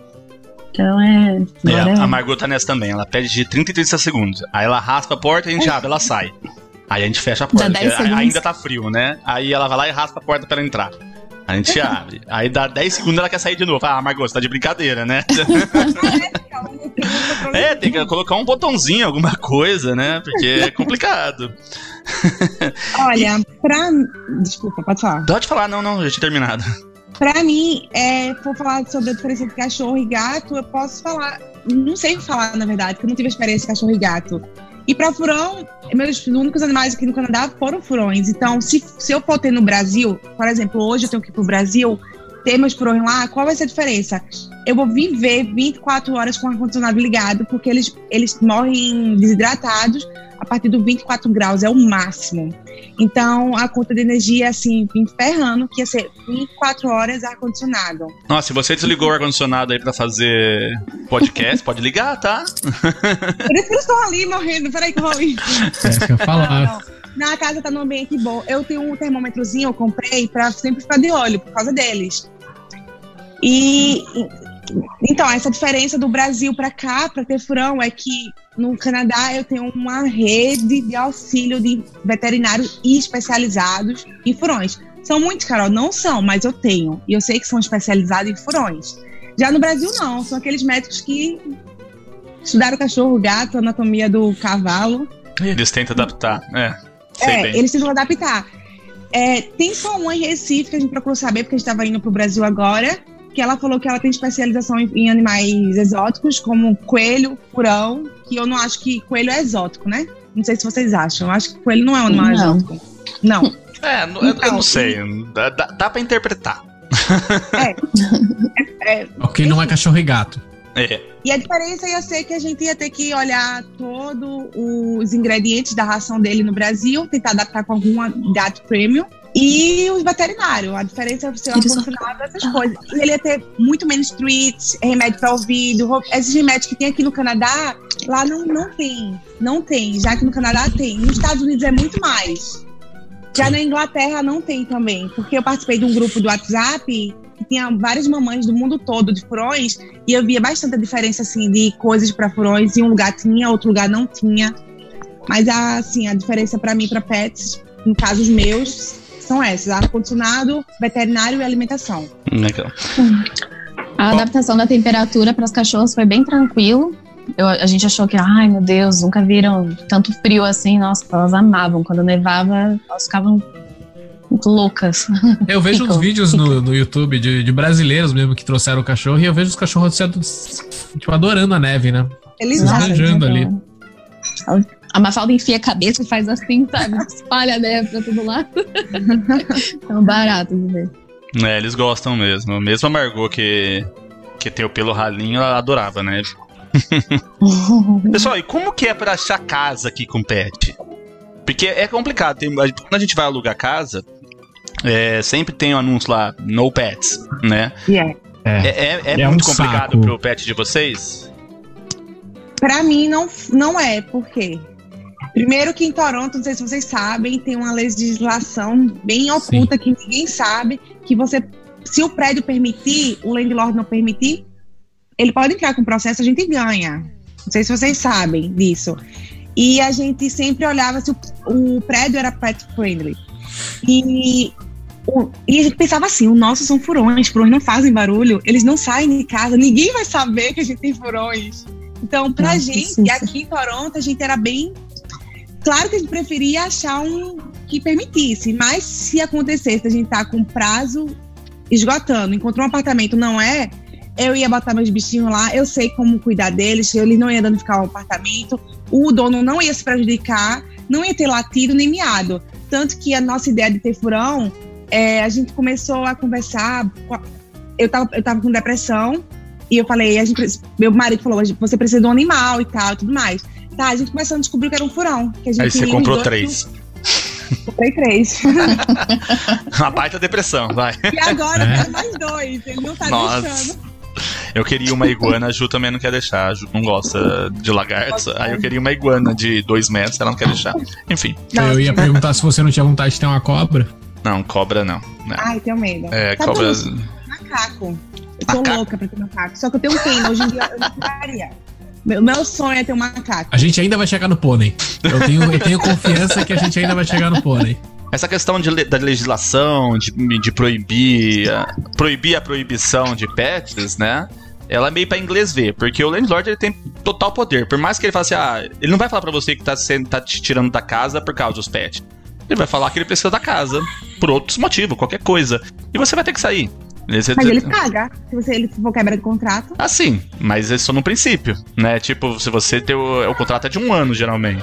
Então é. É, a Margot tá nessa também. Ela pede de 30 em 30 segundos. Aí ela raspa a porta, a gente abre, ela sai. Aí a gente fecha a porta. Dá 10 porque segundos. ainda tá frio, né? Aí ela vai lá e raspa a porta pra ela entrar. A gente abre. Aí dá 10 segundos ela quer sair de novo. Ah, Margot, você tá de brincadeira, né? é, tem que colocar um botãozinho, alguma coisa, né? Porque é complicado. Olha, pra. Desculpa, pode falar. Pode falar, não, não, já tinha terminado. Pra mim, é, for falar sobre a diferença entre cachorro e gato, eu posso falar. Não sei falar, na verdade, porque eu não tive experiência com cachorro e gato. E pra furão, meus únicos animais aqui no Canadá foram furões. Então, se, se eu for ter no Brasil, por exemplo, hoje eu tenho que ir pro Brasil, meus furões lá, qual vai ser a diferença? Eu vou viver 24 horas com o ar-condicionado ligado, porque eles, eles morrem desidratados a partir do 24 graus, é o máximo. Então, a conta de energia, assim, vim ferrando, que ia ser 24 horas ar-condicionado. Nossa, se você desligou o ar-condicionado aí pra fazer podcast, pode ligar, tá? Por isso que eu estou ali morrendo. Peraí que eu vou ali. É que eu falar. Na casa tá num ambiente bom. Eu tenho um termômetrozinho, eu comprei pra sempre ficar de olho, por causa deles. E então, essa diferença do Brasil para cá, para ter furão, é que no Canadá eu tenho uma rede de auxílio de veterinários especializados em furões. São muitos, Carol, não são, mas eu tenho. E eu sei que são especializados em furões. Já no Brasil, não. São aqueles médicos que estudaram cachorro, gato, anatomia do cavalo. Eles tentam adaptar, é. É, bem. eles tentam adaptar. É, tem só um em Recife que a gente procurou saber, porque a gente estava indo para o Brasil agora, que ela falou que ela tem especialização em, em, animais exóticos, como coelho, furão, que eu não acho que coelho é exótico, né? Não sei se vocês acham. Eu acho que coelho não é um animal não. exótico. Não. É, então, eu, eu não sei. Dá, dá, dá pra interpretar. É. é, é ok, não é cachorro e gato. É. E a diferença ia ser que a gente ia ter que olhar todos os ingredientes da ração dele no Brasil, tentar adaptar com algum gato premium. E os veterinários, a diferença é ser ar-condicionado, essas coisas. E ele ia ter muito menos treats, remédio para ouvido, esses remédios que tem aqui no Canadá, lá não, não tem. Não tem, já que no Canadá tem. Nos Estados Unidos é muito mais. Já na Inglaterra não tem também, porque eu participei de um grupo do WhatsApp que tinha várias mamães do mundo todo de furões e eu via bastante a diferença assim de coisas para furões e um lugar tinha, outro lugar não tinha. Mas assim, a diferença para mim para pets, em casos meus, são essas: ar-condicionado, veterinário e alimentação. Legal. A adaptação da temperatura para as cachorras foi bem tranquilo. Eu, a gente achou que, ai meu Deus, nunca viram tanto frio assim. Nossa, elas amavam. Quando nevava, elas ficavam loucas. Eu vejo uns vídeos no, no YouTube de, de, brasileiros mesmo que trouxeram o cachorro e eu vejo os cachorros sendo, tipo, adorando a neve, né? Eles viajando ali. A Mafalda enfia a cabeça e faz assim, sabe? Espalha a neve pra todo lado. é um barato de ver. É, eles gostam mesmo. Mesmo a Margot, que, que tem o pelo ralinho, ela adorava neve. Pessoal, e como que é pra achar casa aqui com pet? Porque é complicado. Tem, quando a gente vai alugar casa, é, sempre tem o um anúncio lá, no pets, né? Yeah. É, é, é, é, é muito um complicado saco. pro pet de vocês? Pra mim, não, não é. Por quê? Primeiro que em Toronto, não sei se vocês sabem, tem uma legislação bem oculta Sim. que ninguém sabe, que você, se o prédio permitir, o landlord não permitir, ele pode entrar com processo, a gente ganha. Não sei se vocês sabem disso. E a gente sempre olhava se o, o prédio era pet friendly. E, o, e a gente pensava assim: o nosso são furões, furões não fazem barulho, eles não saem de casa, ninguém vai saber que a gente tem furões. Então, pra Nossa, gente, aqui em Toronto, a gente era bem Claro que a gente preferia achar um que permitisse, mas se acontecesse a gente tá com prazo esgotando, encontrou um apartamento, não é, eu ia botar meus bichinhos lá, eu sei como cuidar deles, eles não iam danificar o apartamento, o dono não ia se prejudicar, não ia ter latido nem miado. Tanto que a nossa ideia de ter furão, é, a gente começou a conversar, eu tava, eu tava com depressão, e eu falei, a gente, meu marido falou, você precisa de um animal e tal, e tudo mais. Tá, a gente começou a descobrir que era um furão. Que a gente Aí você comprou três. Comprei três. Uma baita depressão, vai. E agora é. quero mais dois, ele não tá Nossa. deixando. Eu queria uma iguana, a Ju também não quer deixar. A Ju não gosta de lagartos. Aí eu queria uma iguana de dois metros, ela não quer deixar. Enfim. Eu ia perguntar se você não tinha vontade de ter uma cobra. Não, cobra não. não. Ai, tenho medo. É, tá cobra. Macaco. Eu tô macaco. louca pra ter macaco. Só que eu tenho um pena, hoje em dia eu não faria. Meu, meu sonho é ter um macaco. A gente ainda vai chegar no pônei. Eu tenho, eu tenho confiança que a gente ainda vai chegar no pônei. Essa questão de, da legislação, de, de proibir, proibir a proibição de pets, né? Ela é meio pra inglês ver, porque o landlord ele tem total poder. Por mais que ele fale assim, ah, ele não vai falar pra você que tá, sendo, tá te tirando da casa por causa dos pets. Ele vai falar que ele precisa da casa por outros motivos, qualquer coisa. E você vai ter que sair. Mas ele paga se você ele for quebra de contrato. Ah, sim, mas é só no princípio, né? Tipo, se você tem o, o contrato é de um ano, geralmente.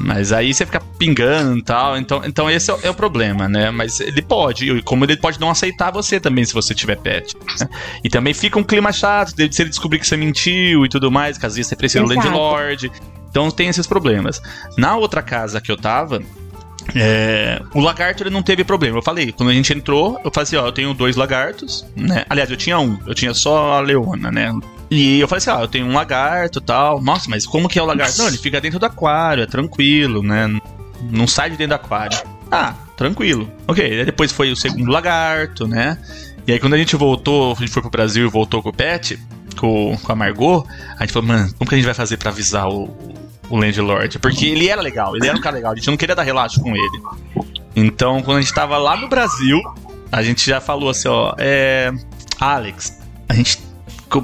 Mas aí você fica pingando e tal. Então, então esse é, é, o problema, né? Mas ele pode, como ele pode não aceitar você também se você tiver pet. Né? E também fica um clima chato se ele descobrir que você mentiu e tudo mais, que às vezes você precisa do landlord. Então tem esses problemas. Na outra casa que eu tava, é, o lagarto ele não teve problema. Eu falei, quando a gente entrou, eu falei assim: ó, eu tenho dois lagartos, né? Aliás, eu tinha um, eu tinha só a leona, né? E eu falei assim: ó, eu tenho um lagarto tal. Nossa, mas como que é o lagarto? Não, ele fica dentro do aquário, é tranquilo, né? Não sai de dentro do aquário. Ah, tranquilo. Ok, depois foi o segundo lagarto, né? E aí quando a gente voltou, a gente foi pro Brasil e voltou com o Pet, com, com a Margot, a gente falou, mano, como que a gente vai fazer pra avisar o, o Landlord? Porque ele era legal, ele era um cara legal, a gente não queria dar relato com ele. Então, quando a gente tava lá no Brasil, a gente já falou assim, ó, é. Alex, a gente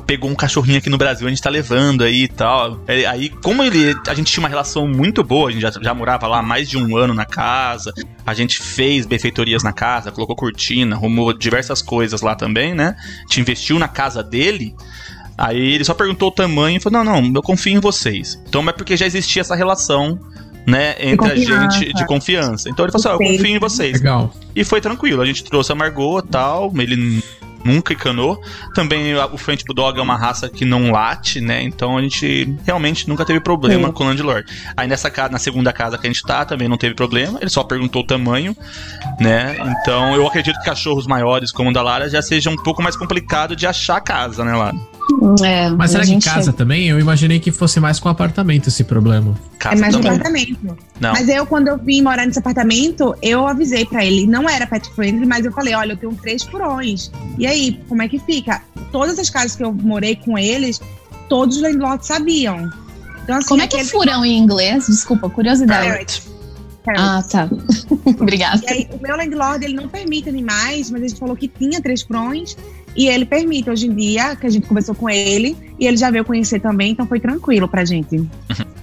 pegou um cachorrinho aqui no Brasil, a gente tá levando aí e tal. É, aí, como ele, a gente tinha uma relação muito boa, a gente já, já morava lá mais de um ano na casa, a gente fez benfeitorias na casa, colocou cortina, arrumou diversas coisas lá também, né? A gente investiu na casa dele. Aí ele só perguntou o tamanho e falou: Não, não, eu confio em vocês. Então é porque já existia essa relação né, entre a gente de confiança. Então ele falou assim: oh, eu confio em vocês. Legal. E foi tranquilo. A gente trouxe a Margot e tal. Ele nunca encanou. Também o French Bulldog é uma raça que não late, né? Então a gente realmente nunca teve problema com o Landlord. Aí nessa casa, na segunda casa que a gente tá, também não teve problema. Ele só perguntou o tamanho, né? Então eu acredito que cachorros maiores como o da Lara já seja um pouco mais complicado de achar casa, né, Lara? É, Mas será que casa também? Eu imaginei que fosse mais com apartamento esse problema. Casa é mais também. apartamento. Não. Mas eu, quando eu vim morar nesse apartamento, eu avisei para ele. Não era pet friendly, mas eu falei: olha, eu tenho três furões. E aí, como é que fica? Todas as casas que eu morei com eles, todos os landlords sabiam. Então, assim, como é que é furão em inglês? Desculpa, curiosidade. Parrot. Ah, tá. Obrigada. E aí, o meu landlord, ele não permite animais, mas a gente falou que tinha três furões e ele permite hoje em dia, que a gente conversou com ele, e ele já veio conhecer também, então foi tranquilo pra gente.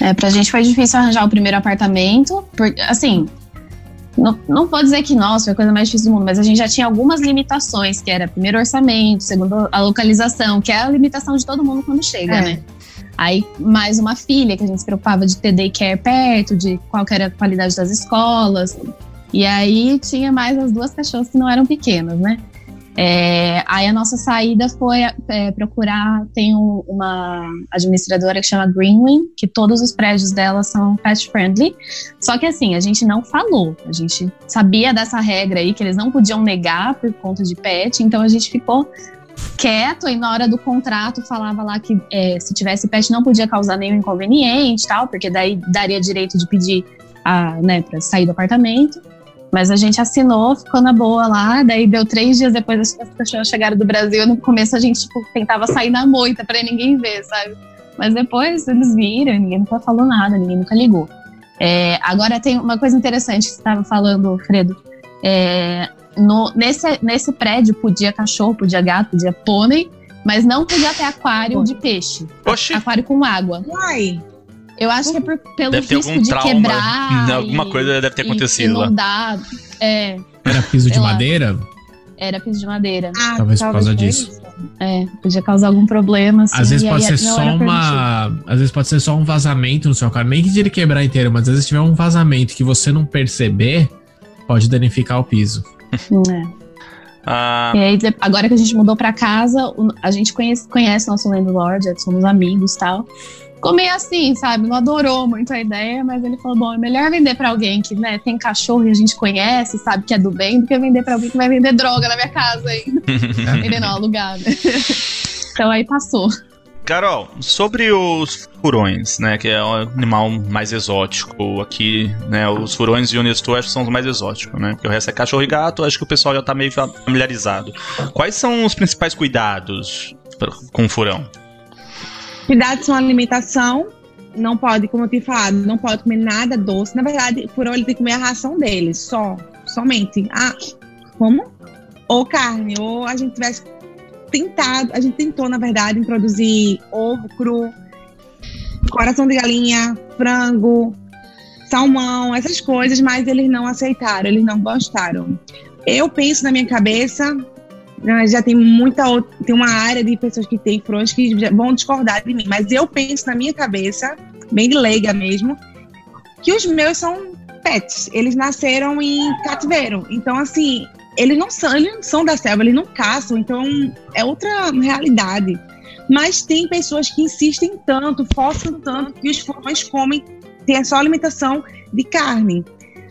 É, pra gente foi difícil arranjar o primeiro apartamento, porque, assim, não, não vou dizer que, nossa, foi a coisa mais difícil do mundo, mas a gente já tinha algumas limitações, que era primeiro orçamento, segundo a localização, que é a limitação de todo mundo quando chega, é. né? Aí, mais uma filha, que a gente se preocupava de ter daycare perto, de qual era a qualidade das escolas. E aí tinha mais as duas cachorras que não eram pequenas, né? É, aí a nossa saída foi é, procurar, tem um, uma administradora que chama Greenwing, que todos os prédios dela são pet friendly. Só que assim, a gente não falou, a gente sabia dessa regra aí que eles não podiam negar por conta de pet, então a gente ficou quieto e na hora do contrato falava lá que é, se tivesse pet não podia causar nenhum inconveniente tal, porque daí daria direito de pedir a, né, para sair do apartamento. Mas a gente assinou, ficou na boa lá, daí deu três dias depois as cachorras chegaram do Brasil. No começo a gente tipo, tentava sair na moita para ninguém ver, sabe? Mas depois eles viram, ninguém nunca falou nada, ninguém nunca ligou. É, agora tem uma coisa interessante que você estava falando, Fredo. É, no, nesse, nesse prédio podia cachorro, podia gato, podia pônei, mas não podia ter aquário de peixe. Oxi. Aquário com água. Uai. Eu acho que é por, pelo deve risco de trauma, quebrar. Alguma e, coisa deve ter acontecido lá. Dá, é, Era piso de madeira? Era piso de madeira. Ah, talvez por causa disso. É, podia causar algum problema. Assim, às vezes pode ser só uma. Às vezes pode ser só um vazamento no seu carro. Nem que ele quebrar inteiro, mas às vezes tiver um vazamento que você não perceber, pode danificar o piso. É. Ah. E aí, agora que a gente mudou pra casa, a gente conhece, conhece nosso landlord, somos amigos e tal ficou meio assim, sabe? Não adorou muito a ideia, mas ele falou: bom, é melhor vender para alguém que né, tem cachorro e a gente conhece, sabe que é do bem, do que vender para alguém que vai vender droga na minha casa ainda. Ele não, alugado. então aí passou. Carol, sobre os furões, né, que é o animal mais exótico aqui, né, os furões e o Nestor acho que são os mais exóticos, né, porque o resto é cachorro e gato, acho que o pessoal já tá meio familiarizado. Quais são os principais cuidados com o furão? Cuidados com a alimentação. Não pode, como eu tinha falado, não pode comer nada doce. Na verdade, furão ele tem que comer a ração dele, só. Somente. Ah, como? Ou carne, ou a gente tivesse tentado, a gente tentou, na verdade, introduzir ovo cru, coração de galinha, frango, salmão, essas coisas, mas eles não aceitaram, eles não gostaram. Eu penso na minha cabeça, já tem muita tem uma área de pessoas que têm frontes que vão discordar de mim, mas eu penso na minha cabeça, bem leiga mesmo, que os meus são pets, eles nasceram em cativeiro. Então assim, eles não são, eles não são da selva, eles não caçam, então é outra realidade. Mas tem pessoas que insistem tanto, forçam tanto que os furões comem, tem a sua alimentação de carne.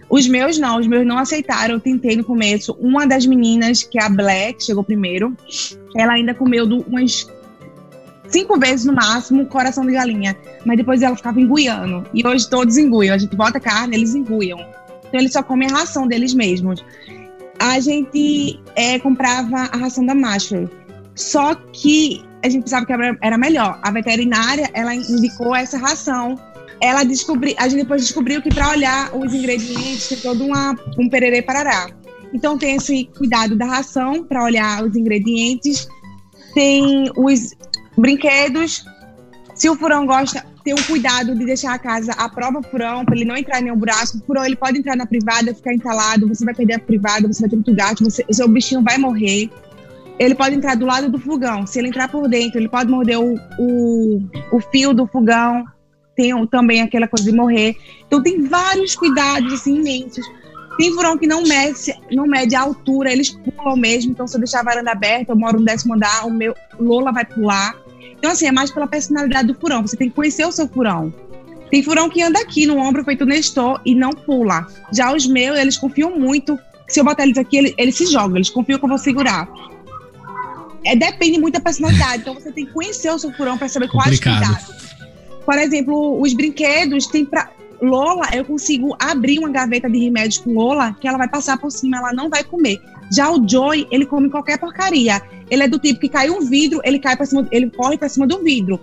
Os meus não, os meus não aceitaram. Eu tentei no começo. Uma das meninas, que é a Black, chegou primeiro, ela ainda comeu do, umas cinco vezes no máximo coração de galinha. Mas depois ela ficava enguiando. E hoje todos enguiam. A gente bota carne, eles enguiam. Então eles só comem a ração deles mesmos. a gente é, comprava a ração da Marshall. Só que a gente pensava que era melhor. A veterinária, ela indicou essa ração. Ela descobriu, a gente depois descobriu que para olhar os ingredientes tem todo uma, um pererê parará. Então tem esse cuidado da ração para olhar os ingredientes. Tem os brinquedos. Se o furão gosta, ter um cuidado de deixar a casa à prova furão, para ele não entrar em nenhum buraco. O furão ele pode entrar na privada, ficar entalado, você vai perder a privada, você vai ter muito gato, você, o seu bichinho vai morrer. Ele pode entrar do lado do fogão. Se ele entrar por dentro, ele pode morder o, o, o fio do fogão. Tem também aquela coisa de morrer. Então tem vários cuidados assim imensos. Tem furão que não mede, não mede a altura, eles pulam mesmo. Então, se eu deixar a varanda aberta, eu moro no décimo andar, o meu Lola vai pular. Então, assim, é mais pela personalidade do furão. Você tem que conhecer o seu furão. Tem furão que anda aqui no ombro feito Nestor e não pula. Já os meus, eles confiam muito. Se eu botar eles aqui, eles, eles se jogam, eles confiam que eu vou segurar. É, depende muito da personalidade. Então você tem que conhecer o seu furão para saber Complicado. quais cuidados. Por exemplo, os brinquedos tem para Lola, eu consigo abrir uma gaveta de remédios com Lola que ela vai passar por cima, ela não vai comer. Já o Joy, ele come qualquer porcaria. Ele é do tipo que cai um vidro, ele cai para cima, ele corre para cima do vidro.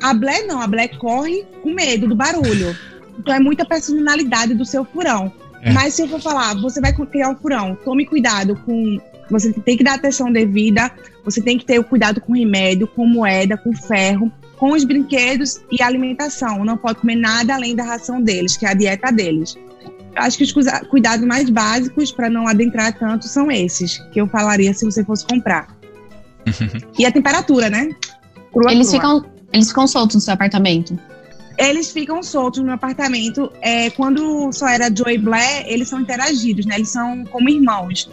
A Blé não, a Blé corre com medo do barulho. Então é muita personalidade do seu furão. É. Mas se eu for falar, você vai criar um furão, tome cuidado com. Você tem que dar atenção devida, você tem que ter o cuidado com remédio, com moeda, com ferro, com os brinquedos e alimentação. Não pode comer nada além da ração deles, que é a dieta deles acho que os cuidados mais básicos para não adentrar tanto são esses que eu falaria se você fosse comprar. e a temperatura, né? Crua, eles crua. ficam eles ficam soltos no seu apartamento. Eles ficam soltos no meu apartamento. É, quando só era Joe e Blair, eles são interagidos, né? Eles são como irmãos.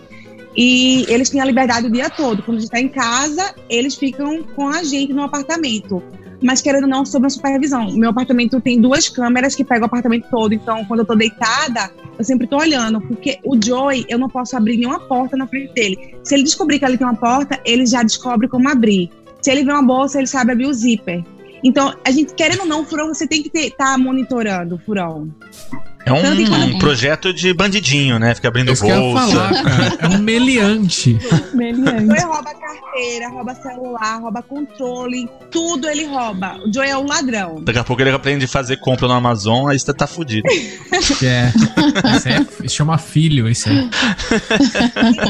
E eles têm a liberdade o dia todo. Quando a gente está em casa, eles ficam com a gente no apartamento mas querendo ou não, sob a supervisão. Meu apartamento tem duas câmeras que pegam o apartamento todo, então quando eu tô deitada, eu sempre tô olhando, porque o Joey, eu não posso abrir nenhuma porta na frente dele. Se ele descobrir que ali tem uma porta, ele já descobre como abrir. Se ele vê uma bolsa, ele sabe abrir o zíper. Então, a gente, querendo ou não, o furão, você tem que estar tá monitorando o furão. É um, projeto de bandidinho, né? Fica abrindo bolsa. Falar, cara. É um meliante. meliante. Joey rouba carteira, rouba celular, rouba controle, tudo ele rouba. O Joey é um ladrão. Daqui a pouco ele aprende a fazer compra no Amazon, aí você tá fudido. É. Isso é, chama filho, isso aí.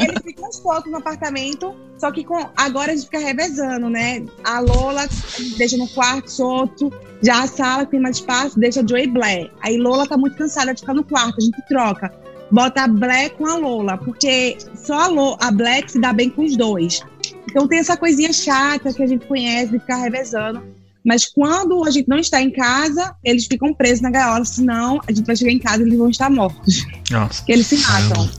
ele fica uns fotos no apartamento, só que com, agora a gente fica revezando, né? A Lola deixa no quarto solto, já a sala tem mais espaço, deixa a Joey Blair. Aí Lola tá muito cansada de ficar no quarto, a gente troca. Bota a Black com a Lola, porque só a, Lo, a Black se dá bem com os dois. Então tem essa coisinha chata que a gente conhece de ficar revezando. Mas quando a gente não está em casa, eles ficam presos na gaiola, senão a gente vai chegar em casa e eles vão estar mortos. Nossa. Que eles se matam.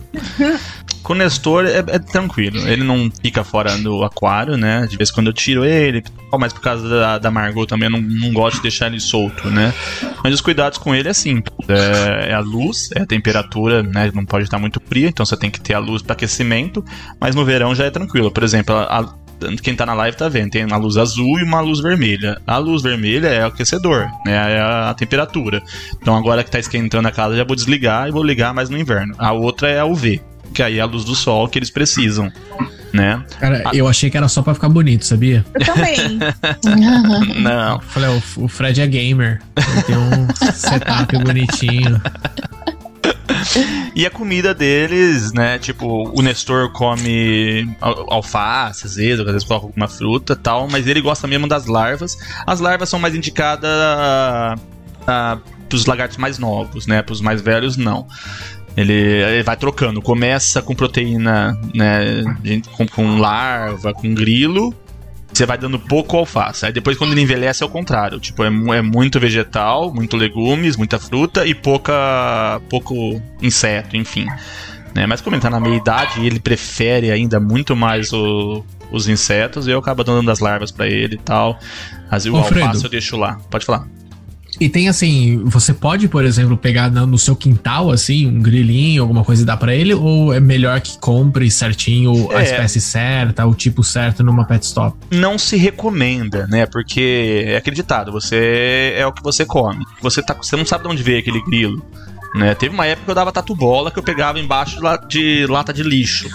Com o Nestor é, é, tranquilo. Ele não fica fora do aquário, né? De vez em quando eu tiro ele, mas por causa da, da Margot também eu não, não gosto de deixar ele solto, né? Mas os cuidados com ele é simples. É, é a luz, é a temperatura, né? Não pode estar muito fria, então você tem que ter a luz para aquecimento. Mas no verão já é tranquilo. Por exemplo, a, quem tá na live tá vendo, tem uma luz azul e uma luz vermelha. A luz vermelha é o aquecedor, né? É a temperatura. Então agora que tá esquentando a casa, já vou desligar e vou ligar mais no inverno. A outra é a UV que aí é a luz do sol que eles precisam, né? Cara, a... eu achei que era só pra ficar bonito, sabia? Eu também. Não. Falei, o, o Fred é gamer. Ele tem um setup bonitinho. E a comida deles, né? Tipo, o Nestor come alface, às vezes, às vezes coloca alguma fruta tal, mas ele gosta mesmo das larvas. As larvas são mais indicadas uh, uh, pros lagartos mais novos, né? Pros mais velhos, não. Ele, ele, vai trocando. Começa com proteína, né? Com, com, larva, com grilo. Você vai dando pouco alface. Aí depois, quando ele envelhece, é o contrário. Tipo, é, é muito vegetal, muito legumes, muita fruta e pouca, pouco inseto, enfim. Né? Mas como ele tá na meia idade, ele prefere ainda muito mais o, os insetos. E eu acabo dando as larvas para ele e tal. Mas o alface eu deixo lá. Pode falar. E tem assim, você pode, por exemplo, pegar no seu quintal, assim, um grilinho, alguma coisa e dar pra ele? Ou é melhor que compre certinho a é. espécie certa, o tipo certo numa pet stop? Não se recomenda, né? Porque é acreditado, você é o que você come. Você, tá, você não sabe de onde veio aquele grilo. Né? Teve uma época que eu dava tatu bola que eu pegava embaixo de, la- de lata de lixo.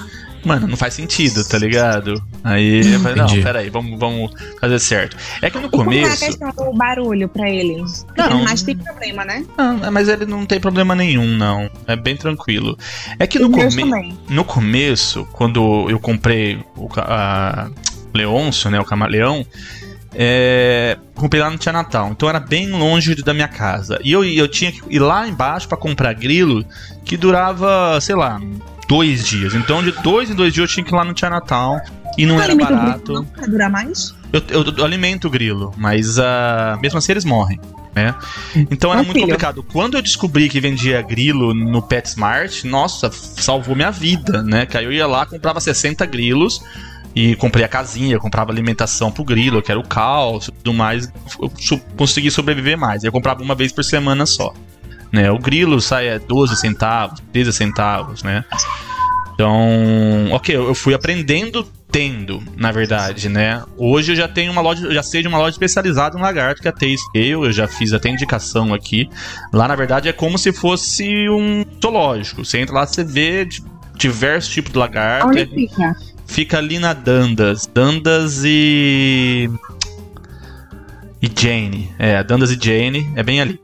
Mano, não faz sentido, tá ligado? Aí eu falei, não, peraí, vamos, vamos fazer certo. É que no E como é a começo. questão do barulho pra ele? Porque Não. Mas tem problema, né? Ah, mas ele não tem problema nenhum, não. É bem tranquilo. É que no, Os meus come... também. no começo, quando eu comprei o a Leôncio, né, o camaleão, é, comprei lá no Tia Natal. Então era bem longe da minha casa. E eu, eu tinha que ir lá embaixo pra comprar grilo, que durava, sei lá, dois dias. Então de dois em dois dias eu tinha que ir lá no Natal. E não Não era barato. não, pra durar mais? Eu, eu- eu alimento o grilo, mas ah, mesmo assim eles morrem, né? Então era Meu muito filho. complicado. Quando eu descobri que vendia grilo no PetSmart, nossa, salvou minha vida, né? Que aí eu ia lá, comprava 60 grilos e comprei a casinha, comprava alimentação pro grilo, que era o cálcio e tudo mais. Eu consegui sobreviver mais. Eu comprava uma vez por semana só. Né? O grilo sai a 12 centavos, 13 centavos, né? Então, ok, eu fui aprendendo tendo, na verdade, né? Hoje eu já tenho uma loja, já sei de uma loja especializada em lagarto, que é a T-Scale, eu já fiz até indicação aqui. Lá, na verdade, é como se fosse um zoológico. Você entra lá, você vê di- diversos tipos de lagarto. Onde fica? Fica ali na Dandas. Dandas e. E Jane. É, Dandas e Jane. É bem ali.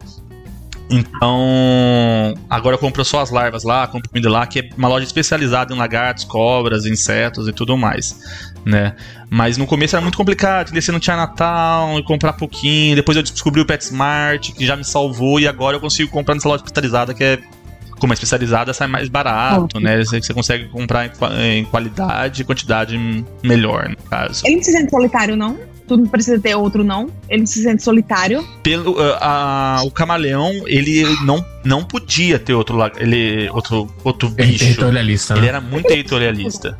Então. Agora eu compro só as larvas lá, compro comida lá, que é uma loja especializada em lagartos, cobras, insetos e tudo mais. Né? Mas no começo era muito complicado, descer no Tia Natal e comprar pouquinho. Depois eu descobri o PetSmart, que já me salvou, e agora eu consigo comprar nessa loja especializada que é. Como é especializada, sai mais barato, né? Você, você consegue comprar em, qua- em qualidade e quantidade melhor, no caso. Ele não se sente solitário, não? Tu não precisa ter outro, não? Ele não se sente solitário? Pelo, ah, a- o camaleão, ele não, não podia ter outro, ele, outro, outro bicho. Territorialista, Ele né? era muito territorialista.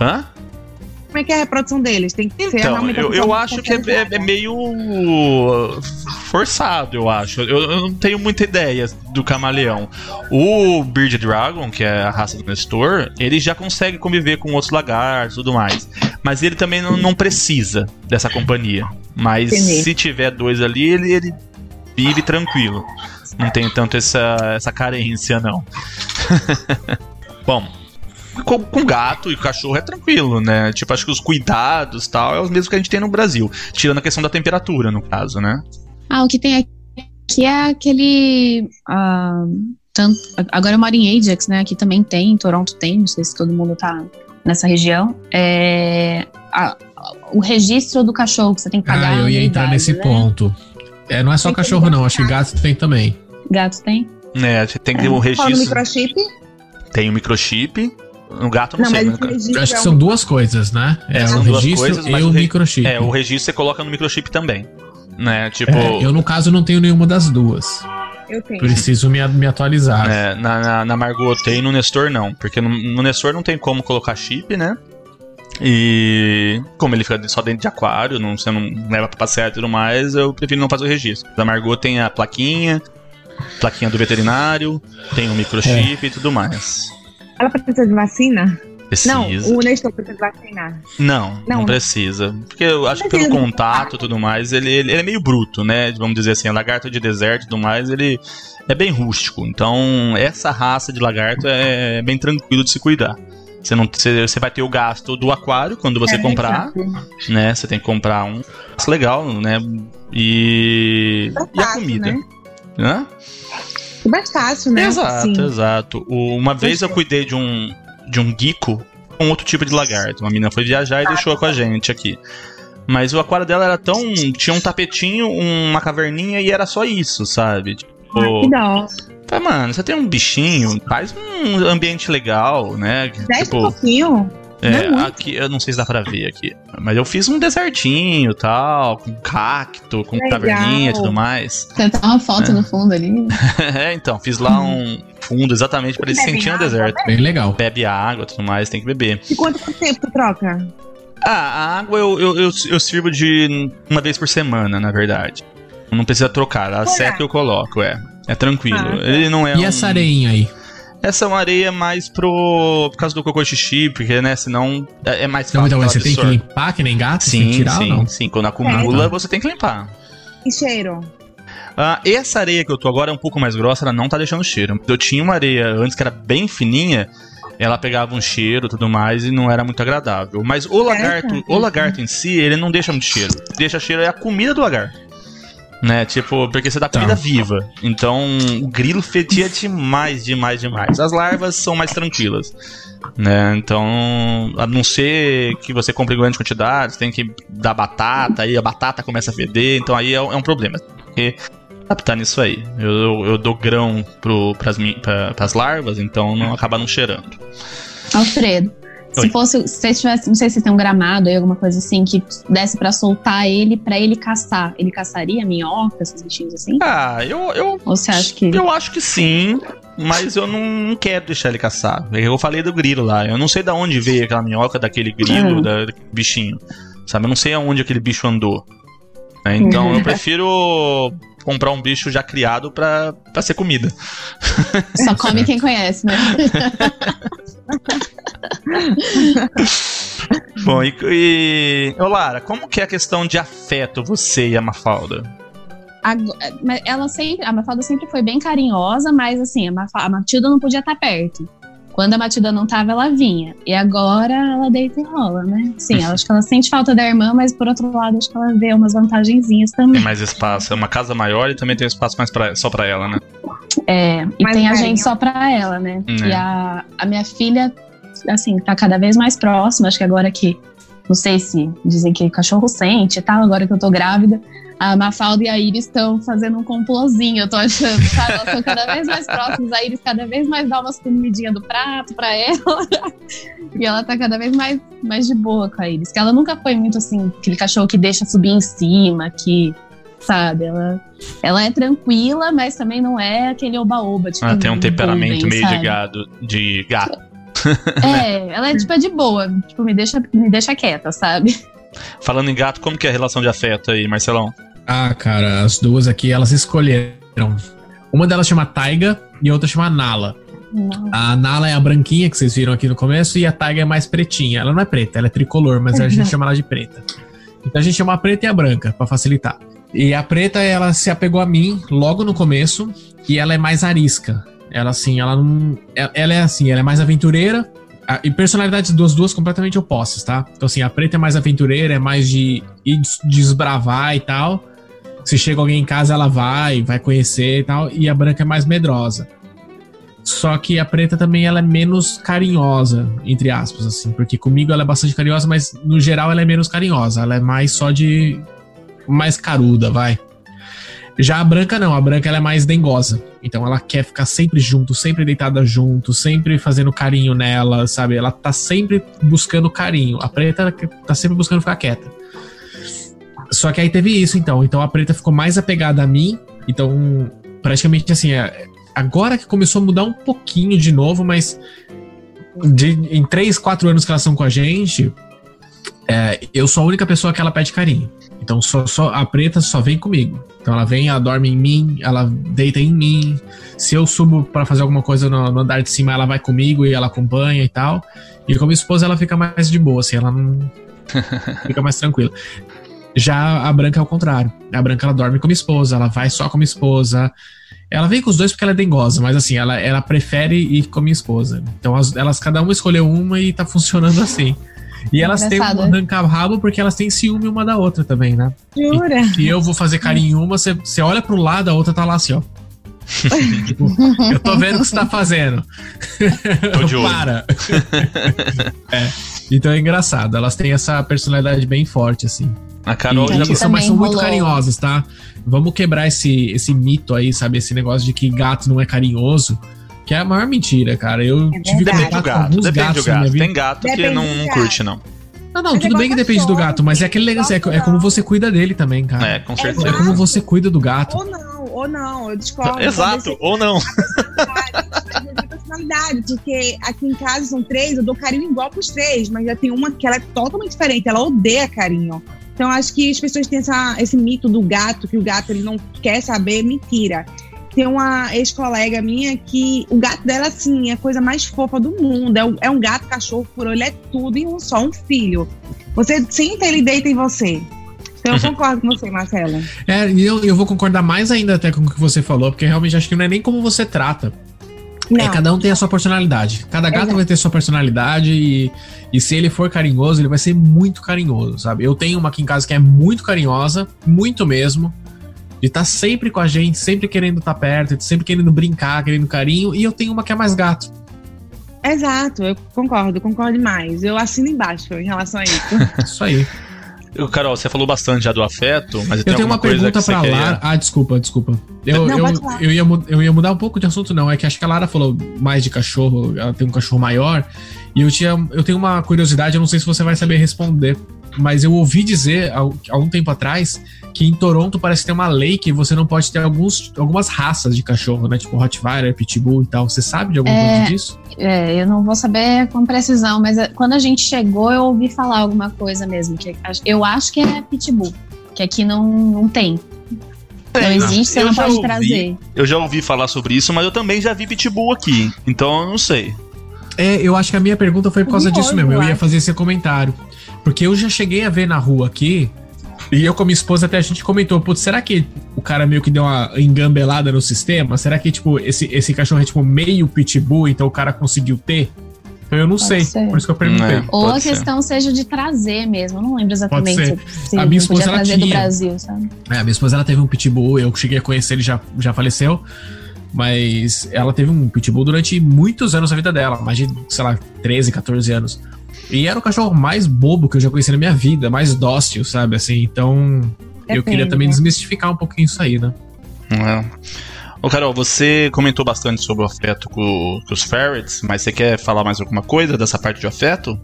Hã? Como é que é a reprodução deles? Tem que ser Então, realmente eu, uma eu acho que é, é- meio forçado, eu acho. Eu, eu não tenho muita ideia do camaleão. O Beard Dragon, que é a raça do Nestor, ele já consegue conviver com outros lagartos e tudo mais. Mas ele também não, não precisa dessa companhia. Mas Entendi. se tiver dois ali, ele, ele vive tranquilo. Não tem tanto essa, essa carência, não. Bom, com, com gato e cachorro é tranquilo, né? Tipo, acho que os cuidados tal é os mesmos que a gente tem no Brasil. Tirando a questão da temperatura, no caso, né? Ah, o que tem aqui é aquele. ah, tanto, agora eu moro em Ajax, né? Aqui também tem, em Toronto tem, não sei se todo mundo tá nessa região. É, a- o registro do cachorro que você tem que pagar. Ah, eu ia a entrar anuidade, nesse né? ponto. É, não é só Tem cachorro, não. Acho que gato tem também. Gato tem? É, tem que ter um Fala no registro. microchip? Tem o microchip. No gato eu não, Não, sei. mas Eu acho que é são duas coisas, né? É, É, o registro coisas, e o o re- microchip. É, o registro você coloca no microchip também. Né? Tipo. É, eu, no caso, não tenho nenhuma das duas. Eu tenho. Preciso me, me atualizar. É, na, na, na Margot tem, no Nestor não. Porque no, no Nestor não tem como colocar chip, né? E como ele fica só dentro de aquário, não, você não leva pra passear e tudo mais, eu prefiro não fazer o registro. Da Margot tem a plaquinha, plaquinha do veterinário, tem o microchip e tudo mais. Ela precisa de vacina? Precisa. Não, o Nestor precisa de vacinar. Não, não, Não. precisa. Porque eu acho que pelo contato e tudo mais, ele, ele, ele é meio bruto, né? Vamos dizer assim, lagarto de deserto e tudo mais, ele é bem rústico. Então, essa raça de lagarto é bem tranquilo de se cuidar. Você, não, você, você vai ter o gasto do aquário quando você É, comprar, né? Você tem que comprar um. Isso legal, né? E. E a comida. né? Hã? Mais fácil, né? Exato, Sim. exato. O- Uma vez eu cuidei de um de um guico com outro tipo de lagarto. Uma menina foi viajar e deixou com a gente aqui. Mas o aquário dela era tão. Tinha um tapetinho, uma caverninha e era só isso, sabe? Tipo, Ah, que dó. falei, mano, você tem um bichinho, faz um ambiente legal, né? Desce tipo, um pouquinho. É é, muito. aqui, eu não sei se dá pra ver aqui. Mas eu fiz um desertinho e tal, com cacto, com Legal. caverninha e tudo mais. Até uma foto no fundo ali. é, então, fiz lá um fundo exatamente pra ele sentir no água, deserto. Bem legal. Bebe água e tudo mais, tem que beber. E quanto tempo tu troca? Ah, a água eu, eu, eu, eu sirvo de uma vez por semana, na verdade. Não precisa trocar, a seca eu coloco, é. É tranquilo. Ah, tá. Ele não é E um... essa areinha aí? Essa é uma areia mais pro... Por causa do cocô xixi, porque, né, senão é é mais Não, fácil então, mas você ela tem que absorve. limpar que nem gato? Você tem que Sim, tirar sim, ou não? sim. Quando acumula, É. você tem que limpar. E cheiro? Ah, essa areia que eu tô agora é um pouco mais grossa, ela não tá deixando cheiro. Eu tinha uma areia antes que era bem fininha, ela pegava um cheiro e tudo mais e não era muito agradável. Mas o lagarto, o lagarto em si, ele não deixa muito cheiro. Deixa cheiro é a comida do lagarto. Né, tipo, porque você dá Tá. comida viva. Então, o grilo fetia demais, demais, demais. As larvas são mais tranquilas. Né, então, a não ser que você compre grandes quantidades, tem que dar batata, aí a batata começa a feder, então aí é, é um problema. Porque adaptar nisso aí. Eu, eu, eu dou grão pro, pras, pra, pras larvas, então não acaba não cheirando. Alfredo. Se fosse, se tivesse, não sei se tem um gramado aí, alguma coisa assim, que desse pra soltar ele, pra ele caçar, ele caçaria minhoca, esses bichinhos assim? Ah, eu, eu, Ou você acha que. eu acho que sim, mas eu não quero deixar ele caçar. Eu falei do grilo lá, eu não sei da onde veio aquela minhoca daquele grilo, Hum. da, daquele bichinho. Sabe, eu não sei aonde aquele bicho andou. né? Então eu prefiro comprar um bicho já criado pra, pra ser comida. Só come quem conhece, né? Bom, e, e. Ô Lara, como que é a questão de afeto, você e a Mafalda? Mas ela sempre, a Mafalda sempre foi bem carinhosa, mas assim, a, Mafa- a Matilda não podia estar perto. Quando a Matilda não tava, ela vinha. E agora ela deita e rola, né? Sim, ela acho que ela sente falta da irmã, mas por outro lado, acho que ela vê umas vantagenzinhas Tem também. mais espaço, é uma casa maior e também tem espaço mais pra, só pra ela, né? É, e Mais tem a carinho. gente só pra ela, né? É. E a, a minha filha, assim, tá cada vez mais próxima. Acho que agora que. Não sei se dizem que cachorro sente e tal, agora que eu tô grávida. A Mafalda e a Iris estão fazendo um complozinho, eu tô achando, sabe? Elas estão cada vez mais próximas, a Iris cada vez mais dá umas comidinhas do prato pra ela. e ela tá cada vez mais, mais de boa com a Iris. Que ela nunca foi muito assim, aquele cachorro que deixa subir em cima, que. Sabe? Ela, ela é tranquila, mas também não é aquele oba-oba. Tipo, Ela tem um temperamento golden, meio de gado, de gato. É, ela é tipo é de boa. Tipo, me deixa, me deixa quieta, sabe? Falando em gato, como que é a relação de afeto aí, Marcelão? Ah, cara, as duas aqui, elas escolheram. Uma delas chama Taiga e outra chama Nala. A Nala é a branquinha que vocês viram aqui no começo e a Taiga é mais pretinha. Ela não é preta, ela é tricolor, mas a gente chama ela de preta. Então a gente chama a preta e a branca, pra facilitar. E a preta, ela se apegou a mim logo no começo e ela é mais arisca. Ela, assim, ela não. Ela ela é assim, ela é mais aventureira. a- E personalidades das duas completamente opostas, tá? Então, assim, a preta é mais aventureira, é mais de ir des- desbravar e tal. Se chega alguém em casa, ela vai, vai conhecer e tal. E a branca é mais medrosa. Só que a preta também ela é menos carinhosa, entre aspas, assim. Porque comigo ela é bastante carinhosa, mas no geral ela é menos carinhosa. Ela é mais só de. mais caruda, vai. Já a branca não, a branca ela é mais dengosa. Então ela quer ficar sempre junto, sempre deitada junto, sempre fazendo carinho nela, sabe? Ela tá sempre buscando carinho. A preta tá sempre buscando ficar quieta. Só que aí teve isso, então. Então a preta ficou mais apegada a mim. Então, praticamente assim, é- agora que começou a mudar um pouquinho de novo, mas de- em três, quatro anos que elas estão com a gente, é, eu sou a única pessoa que ela pede carinho. Então só, só a preta só vem comigo. Então ela vem, ela dorme em mim, ela deita em mim. Se eu subo pra fazer alguma coisa no, no andar de cima, ela vai comigo e ela acompanha e tal. E com minha esposa ela fica mais de boa, assim, ela não fica mais tranquila. Já a branca é o contrário. A branca ela dorme com minha esposa, ela vai só com minha esposa. Ela vem com os dois porque ela é dengosa, mas assim, ela, ela prefere ir com minha esposa. Então as- elas, cada uma escolheu uma e tá funcionando assim. E elas têm um Engraçado. arranca-rabo porque elas têm ciúme uma da outra também, né? Jura? Se eu vou fazer carinho em uma, você, olha pro lado, a outra tá lá assim, ó. tipo, eu tô vendo o que você tá fazendo. Tô de olho. Para. É. Então é engraçado. Elas têm essa personalidade bem forte, assim. A Carol e, já. São, mas são muito carinhosas, tá? Vamos quebrar esse, esse mito aí, sabe? Esse negócio de que gato não é carinhoso. Que é a maior mentira, cara. Eu É tive verdade. Depende do contato com gato, alguns depende gatos do na minha gato. Tem gato que Depende não, do não curte, não. Não, não, Mas tudo é bem que depende do gato, mas é aquele negócio, é, é como você cuida dele também, cara. É, com É, certeza. como você cuida do gato. Ou não, ou não, eu discordo. Exato, ou não. Seja personalidade, porque aqui em casa são três, eu dou carinho igual pros três, mas já tem uma que ela é totalmente diferente, ela odeia carinho. Então acho que as pessoas têm essa, esse mito do gato, que o gato ele não quer saber, mentira. Tem uma ex-colega minha que o gato dela, assim, é a coisa mais fofa do mundo. É um, é um gato, cachorro, por ele é tudo em um só, um filho. Você senta, ele deita em você. Então eu concordo com você, Marcelo. É, e eu, eu vou concordar mais ainda até com o que você falou, porque realmente acho que não é nem como você trata. Não. É, cada um tem a sua personalidade. Cada gato Exato. vai ter sua personalidade e, e se ele for carinhoso, ele vai ser muito carinhoso, sabe? Eu tenho uma aqui em casa que é muito carinhosa, muito mesmo. E tá sempre com a gente, sempre querendo estar perto, sempre querendo brincar, querendo carinho. E eu tenho uma que é mais gato. Exato, eu concordo, concordo demais. Eu assino embaixo em relação a isso. Isso aí. Eu, Carol, você falou bastante já do afeto, mas Eu tenho uma coisa pergunta que você pra queria... Lara. Ah, desculpa, desculpa. Eu, Não, eu, eu, ia, eu ia mudar um pouco de assunto, não. É que acho que a Lara falou mais de cachorro, ela tem um cachorro maior. E eu, tinha, eu tenho uma curiosidade, eu não sei se você vai saber responder. Mas eu ouvi dizer há, há um tempo atrás que em Toronto parece que tem uma lei que você não pode ter alguns, algumas raças de cachorro, né? Tipo Rottweiler, Pitbull e tal. Você sabe de alguma É. coisa disso? É, eu não vou saber com precisão, mas é, quando a gente chegou, eu ouvi falar alguma coisa mesmo. Que eu acho que é pitbull, que aqui não, não tem. Não existe, você Eu não já pode ouvi- trazer. Eu já ouvi falar sobre isso, mas eu também já vi pitbull aqui. Então eu não sei. É, eu acho que a minha pergunta foi por causa disso mesmo. Eu ia fazer esse comentário. Porque eu já cheguei a ver na rua aqui, e eu com a minha esposa até a gente comentou, putz, será que o cara meio que deu uma engambelada no sistema? Será que, tipo, esse, esse cachorro é tipo meio pitbull, então o cara conseguiu ter? Então eu não Pode sei, ser. por isso que eu perguntei. É. Ou a ser. questão seja de trazer mesmo. Eu não lembro exatamente ser. se, se A minha esposa, podia ela trazer do tinha. Brasil, sabe? É, a minha esposa ela teve um pitbull, eu cheguei a conhecer, ele já, já faleceu. Mas ela teve um pitbull durante muitos anos da vida dela, mais de, sei lá, 13, 14 anos. E era o cachorro mais bobo que eu já conheci na minha vida, mais dócil, sabe? Assim, então eu Depende, queria também né? desmistificar um pouquinho isso aí, né? É. Ô, Carol, você comentou bastante sobre o afeto com, com os ferrets, mas você quer falar mais alguma coisa dessa parte de afeto?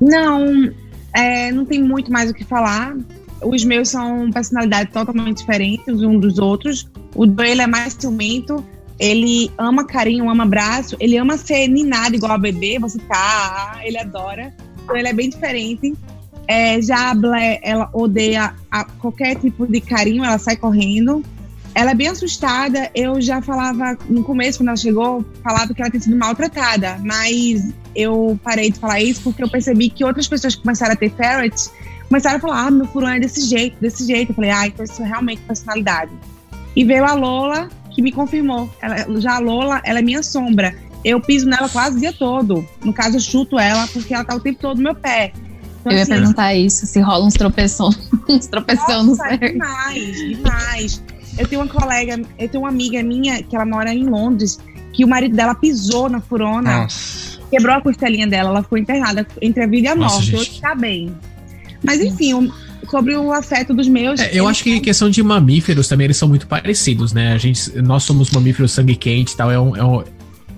Não, é, não tem muito mais o que falar. Os meus são personalidades totalmente diferentes um dos outros. O Joel é mais ciumento, ele ama carinho, ama abraço, ele ama ser ninado igual a bebê, você tá, ele adora. Então ele é bem diferente. É, já a Blair, ela odeia a- qualquer tipo de carinho, ela sai correndo. Ela é bem assustada. Eu já falava no começo, quando ela chegou, falava que ela tinha sido maltratada, mas eu parei de falar isso porque eu percebi que outras pessoas que começaram a ter ferrets começaram a falar: ah, meu furão é desse jeito, desse jeito. Eu falei: ah, então isso é realmente personalidade. E veio a Lola, que me confirmou. Ela, já a Lola, ela é minha sombra. Eu piso nela quase o dia todo. No caso, eu chuto ela porque ela tá o tempo todo no meu pé. Então, Eu ia assim, perguntar isso, se rola uns tropeção, uns tropeção no nossa, certo. demais, demais. Eu tenho uma colega, eu tenho uma amiga minha que ela mora em Londres, que o marido dela pisou na furona, Nossa. quebrou a costelinha dela, ela ficou internada entre a vida e a morte. Hoje tá bem. Mas enfim, o- sobre o afeto dos meus. É, eu acho que em questão de mamíferos também eles são muito parecidos, né? A gente, nós somos mamíferos sangue quente e tal. É um, é um-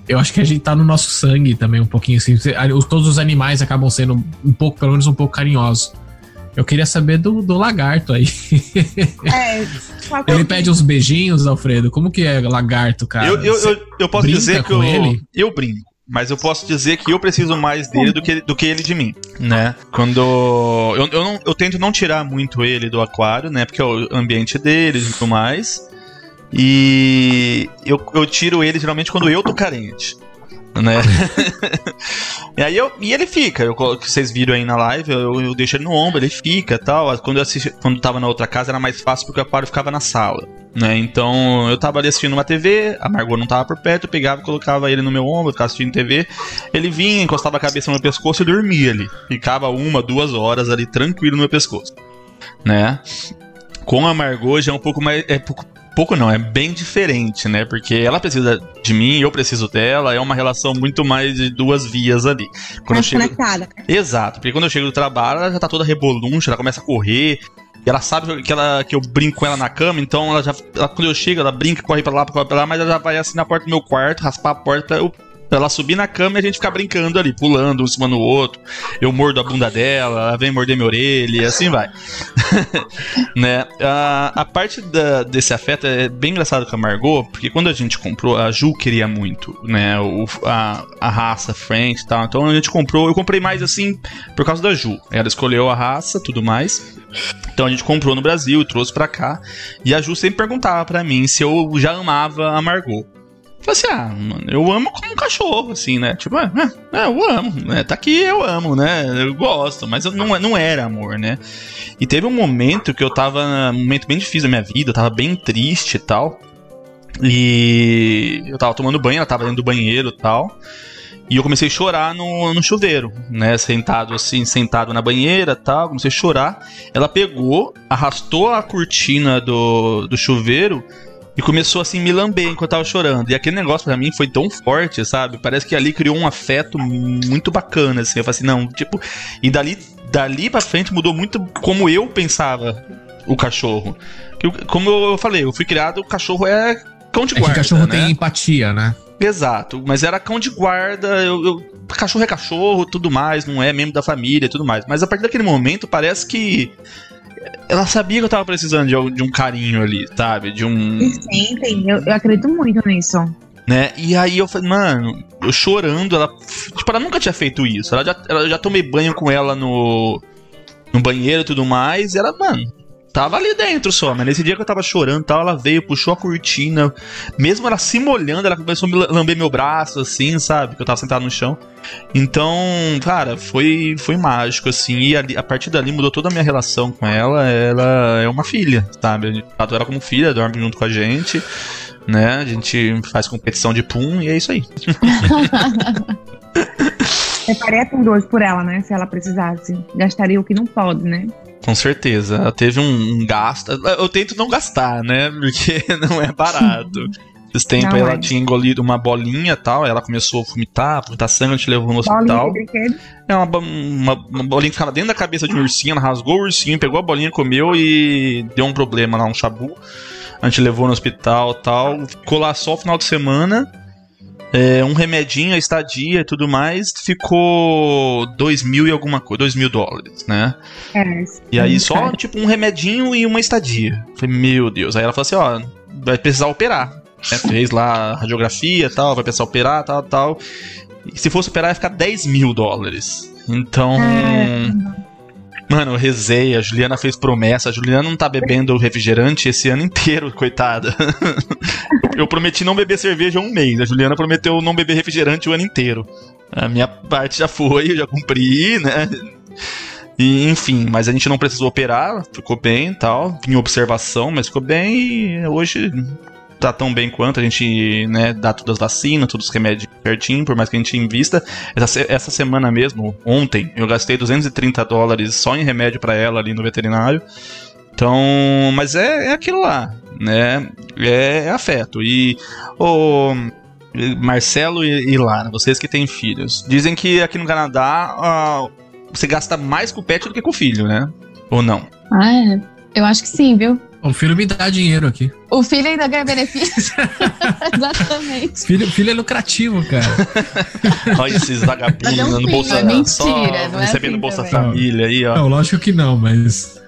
eu acho que a gente tá no nosso sangue também um pouquinho assim. Os- Todos os animais acabam sendo um pouco, pelo menos um pouco carinhosos. Eu queria saber do, do lagarto aí. É, Ele pede uns beijinhos, Alfredo. Como que é lagarto, cara? eu, eu, eu, eu posso brinca dizer que eu, ele? eu brinco. Mas eu posso dizer que eu preciso mais dele do que, do que ele de mim, né? Quando. Eu, eu, não, eu tento não tirar muito ele do aquário, né? Porque é o ambiente dele e tudo mais. E eu, eu tiro ele geralmente quando eu tô carente. Né? e aí eu, e ele fica, eu, vocês viram aí na live, eu, eu deixo ele no ombro, ele fica tal. Quando eu assisti, quando tava na outra casa era mais fácil porque o aquário ficava na sala. Né? Então eu tava ali assistindo uma TV, a Margot não tava por perto, eu pegava e colocava ele no meu ombro, ficava assistindo TV. Ele vinha, encostava a cabeça no meu pescoço e dormia ali. Ficava uma, duas horas ali tranquilo no meu pescoço. Né? Com a Margot já é um pouco mais. É pouco, pouco não, é bem diferente, né? Porque ela precisa de mim, eu preciso dela, é uma relação muito mais de duas vias ali. Quando eu chego, conectada. Exato, porque quando eu chego do trabalho, ela já tá toda reboluncha, ela começa a correr. E ela sabe que, ela, que eu brinco com ela na cama, então ela já. ela- quando eu chego, ela brinca, corre pra lá, corre pra lá, mas ela já vai assim na porta do meu quarto, raspar a porta pra, eu, pra ela subir na cama e a gente ficar brincando ali, pulando um em cima no outro. Eu mordo a bunda dela, ela vem morder minha orelha e assim vai. né? A, a parte da- desse afeto é bem engraçado com a Margot, porque quando a gente comprou, a Ju queria muito, né? O, a, a raça French e tal. Então a gente comprou, eu comprei mais assim por causa da Ju. Ela escolheu a raça, tudo mais. Então a gente comprou no Brasil e trouxe pra cá. E a Ju sempre perguntava pra mim se eu já amava a Margot. Falei assim, ah, mano, eu amo como um cachorro, assim, né? Tipo, é, eu amo, né? Tá aqui, eu amo, né? Eu gosto, mas não, não era amor, né? E teve um momento que eu tava, um momento bem difícil da minha vida, eu tava bem triste e tal. E eu tava tomando banho, ela tava dentro do banheiro e tal. E eu comecei a chorar no, no chuveiro, né? Sentado assim, sentado na banheira tal. Comecei a chorar. Ela pegou, arrastou a cortina do, do chuveiro e começou assim me lamber enquanto eu tava chorando. E aquele negócio para mim foi tão forte, sabe? Parece que ali criou um afeto muito bacana, assim. Eu falei assim, não, tipo. E dali, dali pra frente mudou muito como eu pensava o cachorro. Como eu falei, eu fui criado, o cachorro é cão de guarda. É que cachorro né? tem empatia, né? Exato, mas era cão de guarda, eu, eu, cachorro é cachorro, tudo mais, não é membro da família, tudo mais. Mas a partir daquele momento parece que ela sabia que eu tava precisando de, de um carinho ali, sabe? De um. Sentem, eu, eu acredito muito nisso. Né? E aí eu falei, mano, eu chorando, ela. Tipo, ela nunca tinha feito isso. Ela já, ela já tomei banho com ela no, no banheiro e tudo mais. E ela, mano, tava ali dentro só, mas nesse dia que eu tava chorando tal, ela veio, puxou a cortina, mesmo ela se molhando, ela começou a me lamber meu braço, assim, sabe? Que eu tava sentado no chão. Então, cara, foi, foi mágico, assim, e ali, a partir dali mudou toda a minha relação com ela. Ela é uma filha, sabe? Eu ela como filha, dorme junto com a gente, né? A gente faz competição de pum e é isso aí. Separei com dois por ela, né? Se ela precisasse. Gastaria o que não pode, né? Com certeza. Ela teve um, um gasto. Eu tento não gastar, né? Porque não é barato. Esse tempo não, ela é. tinha engolido uma bolinha e tal, ela começou a vomitar, vomitar sangue, a gente levou no hospital. É uma, uma, uma, bolinha que ficava dentro da cabeça de um ursinho, ela rasgou o ursinho, pegou a bolinha, comeu e deu um problema lá, um chabu. A gente levou no hospital tal. Ficou lá só o final de semana é, um remedinho, a estadia e tudo mais, ficou dois mil e alguma coisa, dois mil dólares, né? É, e aí só, cara. tipo, um remedinho e uma estadia. Falei, meu Deus. Aí ela falou assim, ó, vai precisar operar. Né? Fez lá a radiografia tal, vai precisar operar, tal, tal. E se fosse operar, ia ficar 10 mil dólares. Então... É. Mano, eu rezei, a Juliana fez promessa. A Juliana não tá bebendo refrigerante esse ano inteiro, coitada. eu prometi não beber cerveja um mês. A Juliana prometeu não beber refrigerante o ano inteiro. A minha parte já foi, eu já cumpri, né? E, enfim, mas a gente não precisou operar, ficou bem e tal. Em observação, mas ficou bem e hoje tá tão bem quanto, a gente né, dá todas as vacinas, todos os remédios certinho, por mais que a gente invista. Essa, essa semana mesmo, ontem, eu gastei 230 dólares só em remédio para ela ali no veterinário. Então, mas é, é aquilo lá, né? É, é afeto. E o Marcelo e, e Lara, vocês que têm filhos, dizem que aqui no Canadá uh, você gasta mais com o pet do que com o filho, né? Ou não? Ah, é. Eu acho que sim, viu? O filho me dá dinheiro aqui. O filho ainda ganha benefício. Exatamente. Filho, filho é lucrativo, cara. Olha esses vagabundos um no Bolsa é mentira, só, não é recebendo assim Bolsa também. Família aí, ó. Não, lógico que não, mas.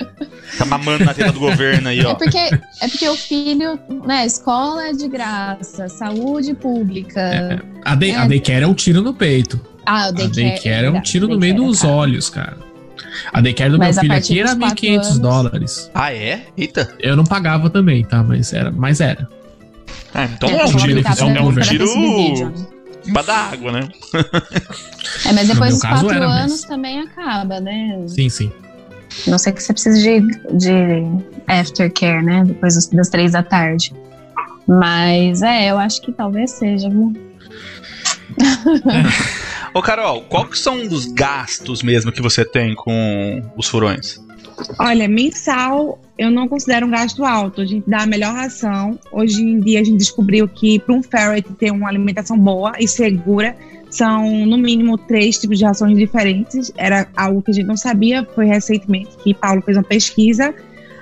Tá mamando na tela do governo aí, ó. É porque, é porque o filho, né, escola é de graça, saúde pública. É, a, day, é. a daycare é um tiro no peito. Ah, o daycare, a daycare é um tiro no meio é dos olhos, cara. A daycare do mas meu filho aqui era 1.500 dólares. Ah, é? Eita. Eu não pagava também, tá? Mas era. Mas era. Ah, então é, é um tiro, é um, é um tiro pra dar água, né? é, mas depois dos quatro era, anos mas... também acaba, né? Sim, sim. Não sei que você precisa de, de aftercare, né? Depois das, das três da tarde. Mas é, eu acho que talvez seja, viu? Ô, Carol, quais são os gastos mesmo que você tem com os furões? Olha, mensal eu não considero um gasto alto. A gente dá a melhor ração. Hoje em dia a gente descobriu que para um ferret ter uma alimentação boa e segura, são no mínimo três tipos de rações diferentes. Era algo que a gente não sabia. Foi recentemente que Paulo fez uma pesquisa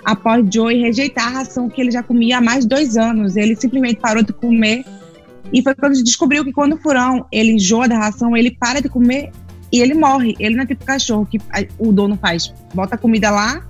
após Joey rejeitar a ração que ele já comia há mais de dois anos. Ele simplesmente parou de comer e foi quando descobriu que quando o furão ele enjoa da ração, ele para de comer e ele morre. Ele não é tipo cachorro que o dono faz, bota a comida lá,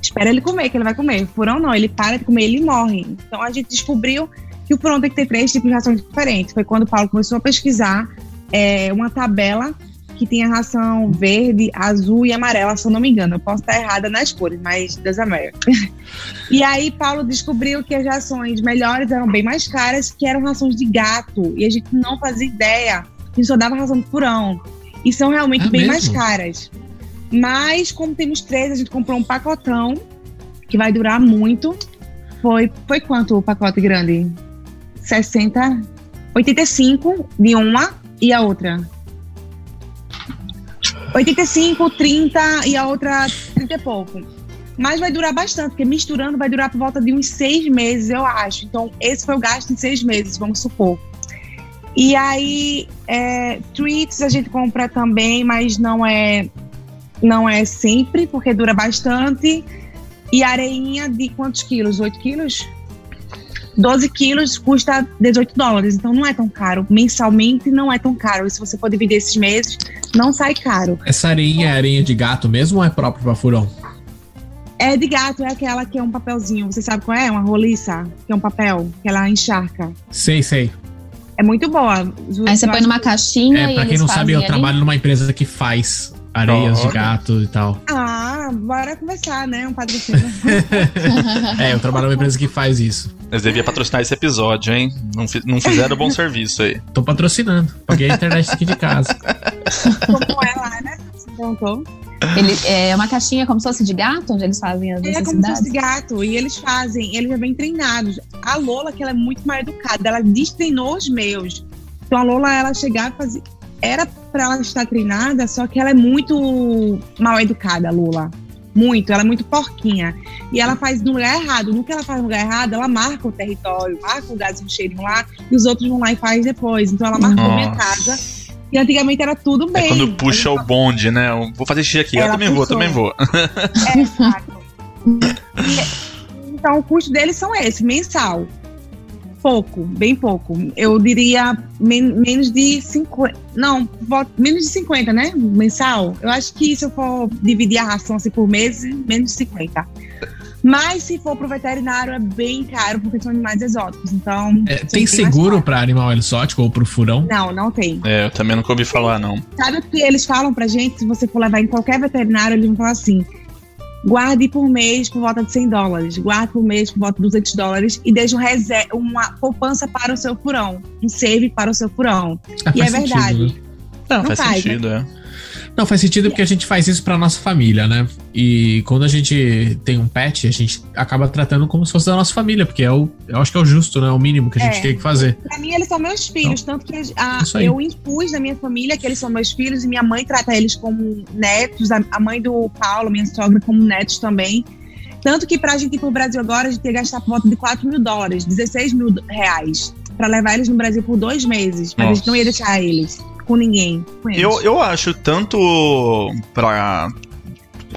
espera ele comer, que ele vai comer. O furão não, ele para de comer, ele morre. Então a gente descobriu que o furão tem que ter três tipos de rações diferentes. Foi quando o Paulo começou a pesquisar é, uma tabela que tem a ração verde, azul e amarela, se eu não me engano. Eu posso estar errada nas cores, mas das Américas. e aí Paulo descobriu que as rações melhores eram bem mais caras, que eram rações de gato. E a gente não fazia ideia. A gente só dava ração de furão. E são realmente É bem mesmo? mais caras. Mas, como temos três, a gente comprou um pacotão que vai durar muito. Foi, foi quanto o pacote grande? 60, 85 de uma e a outra. 85, 30 e a outra 30 e pouco. Mas vai durar bastante, porque misturando vai durar por volta de uns seis meses, eu acho. Então, esse foi o gasto em seis meses, vamos supor. E aí, é, treats a gente compra também, mas não é, não é sempre, porque dura bastante. E areinha de quantos quilos? 8 quilos? 12 quilos custa 18 dólares, então não é tão caro. Mensalmente não é tão caro. E se você for dividir esses meses, não sai caro. Essa areinha é areinha de gato mesmo ou é próprio pra furão? É de gato, é aquela que é um papelzinho. Você sabe qual é? Uma roliça, que é um papel, que ela encharca. Sei, sei. É muito boa. Aí você põe numa caixinha É, e pra quem eles não sabe, eu ali. trabalho numa empresa que faz areias de Olha. gato e tal. Ah, bora conversar, né? Um patrocínio. É, eu trabalho numa empresa que faz isso. Eles deviam patrocinar esse episódio, hein? Não, fi- não fizeram bom serviço aí. Tô patrocinando. Paguei a internet aqui de casa. Como é lá, né? Perguntou. Ele, é uma caixinha como se fosse de gato, onde eles fazem as É como se necessidades. fosse gato. E eles fazem, eles já vêm treinados. A Lola, que ela é muito mais educada, ela destreinou os meus. Então a Lola, ela chegava e fazia. Era pra ela estar treinada, só que ela é muito mal educada, a Lola. Muito, ela é muito porquinha. E ela faz no lugar errado. No que ela faz no lugar errado, ela marca o território, marca o gás um cheirinho lá, e os outros vão lá e faz depois. Então ela marcou minha Nossa. casa. E antigamente era tudo bem. É quando puxa o bonde, né? Eu vou fazer xixi aqui. Eu Ela também vou, puxou. também vou. É, exato. Então, o custo deles são esse, mensal. Pouco, bem pouco. Eu diria men- menos de 50. Não, menos de 50, né? Mensal. Eu acho que se eu for dividir a ração assim, por mês, menos de 50. Mas se for pro veterinário é bem caro, porque são animais exóticos. Então. É, tem seguro pra animal exótico ou pro furão? Não, não tem. É, eu também nunca ouvi falar, não. Sabe o que eles falam pra gente? Se você for levar em qualquer veterinário, eles vão falar assim: guarde por mês por volta de 100 dólares, guarde por mês por volta de 200 dólares e deixe um uma poupança para o seu furão, um save para o seu furão. Ah, E é sentido, verdade. né? Não, Não faz, faz, sentido, é. Não, faz sentido porque a gente faz isso pra nossa família, né? E quando a gente tem um pet, a gente acaba tratando como se fosse da nossa família, porque é o, eu acho que é o justo, né? É o mínimo que a gente É. tem que fazer. Pra mim, eles são meus filhos, tanto que a- eu impus na minha família que eles são meus filhos e minha mãe trata eles como netos, a, a mãe do Paulo, minha sogra, como netos também. Tanto que pra gente ir pro Brasil agora, a gente ia gastar por volta de 4 mil dólares, 16 mil reais, pra levar eles no Brasil por dois meses. Mas a gente não ia deixar eles com ninguém. Com. Eu, eu acho tanto pra.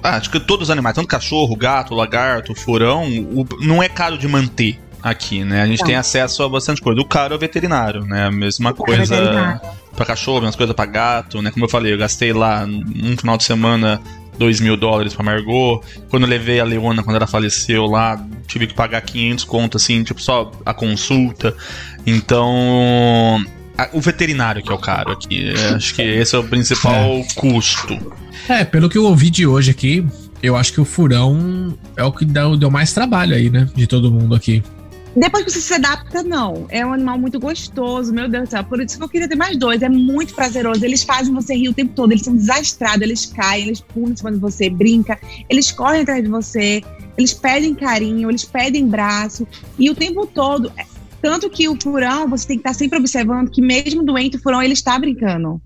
ah, acho que todos os animais, tanto cachorro, gato, lagarto, furão, o- não é caro de manter aqui, né? A gente tem acesso a bastante coisa. O caro é o veterinário, né? A mesma É coisa veterinário. pra cachorro, mesma coisa pra gato, né? Como eu falei, eu gastei lá um final de semana 2 mil dólares pra Margot. Quando eu levei a Leona, quando ela faleceu lá, tive que pagar 500 conto, assim, tipo, só a consulta. Então, o veterinário que é o caro aqui. É, acho que esse é o principal custo. É, pelo que eu ouvi de hoje aqui, eu acho que o furão é o que deu, deu mais trabalho aí, né? De todo mundo aqui. Depois que você se adapta, não. É um animal muito gostoso, meu Deus do céu. Por isso que eu queria ter mais dois. É muito prazeroso. Eles fazem você rir o tempo todo. Eles são desastrados, eles caem, eles pulam em cima de você, brinca, eles correm atrás de você, eles pedem carinho, eles pedem braço. E o tempo todo. Tanto que o furão, você tem que estar sempre observando que mesmo doente, o furão, ele está brincando.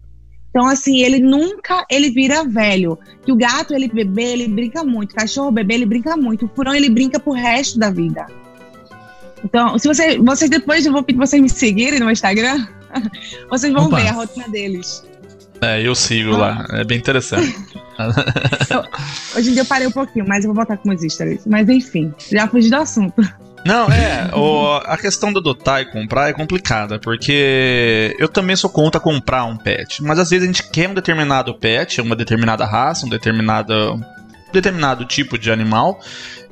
Então, assim, ele nunca ele vira velho. Que o gato, ele bebê, ele brinca muito. O cachorro, bebê, ele brinca muito. O furão, ele brinca pro resto da vida. Então, se você, vocês depois eu vou pedir vocês me seguirem no Instagram, vocês vão Opa. ver a rotina deles. É, eu sigo lá. É bem interessante. Hoje em dia eu parei um pouquinho, mas eu vou botar com meus stories. Mas enfim, já fugi do assunto. Não, é, o- a questão de adotar e comprar é complicada, porque eu também sou contra comprar um pet, mas às vezes a gente quer um determinado pet, uma determinada raça, um determinado determinado tipo de animal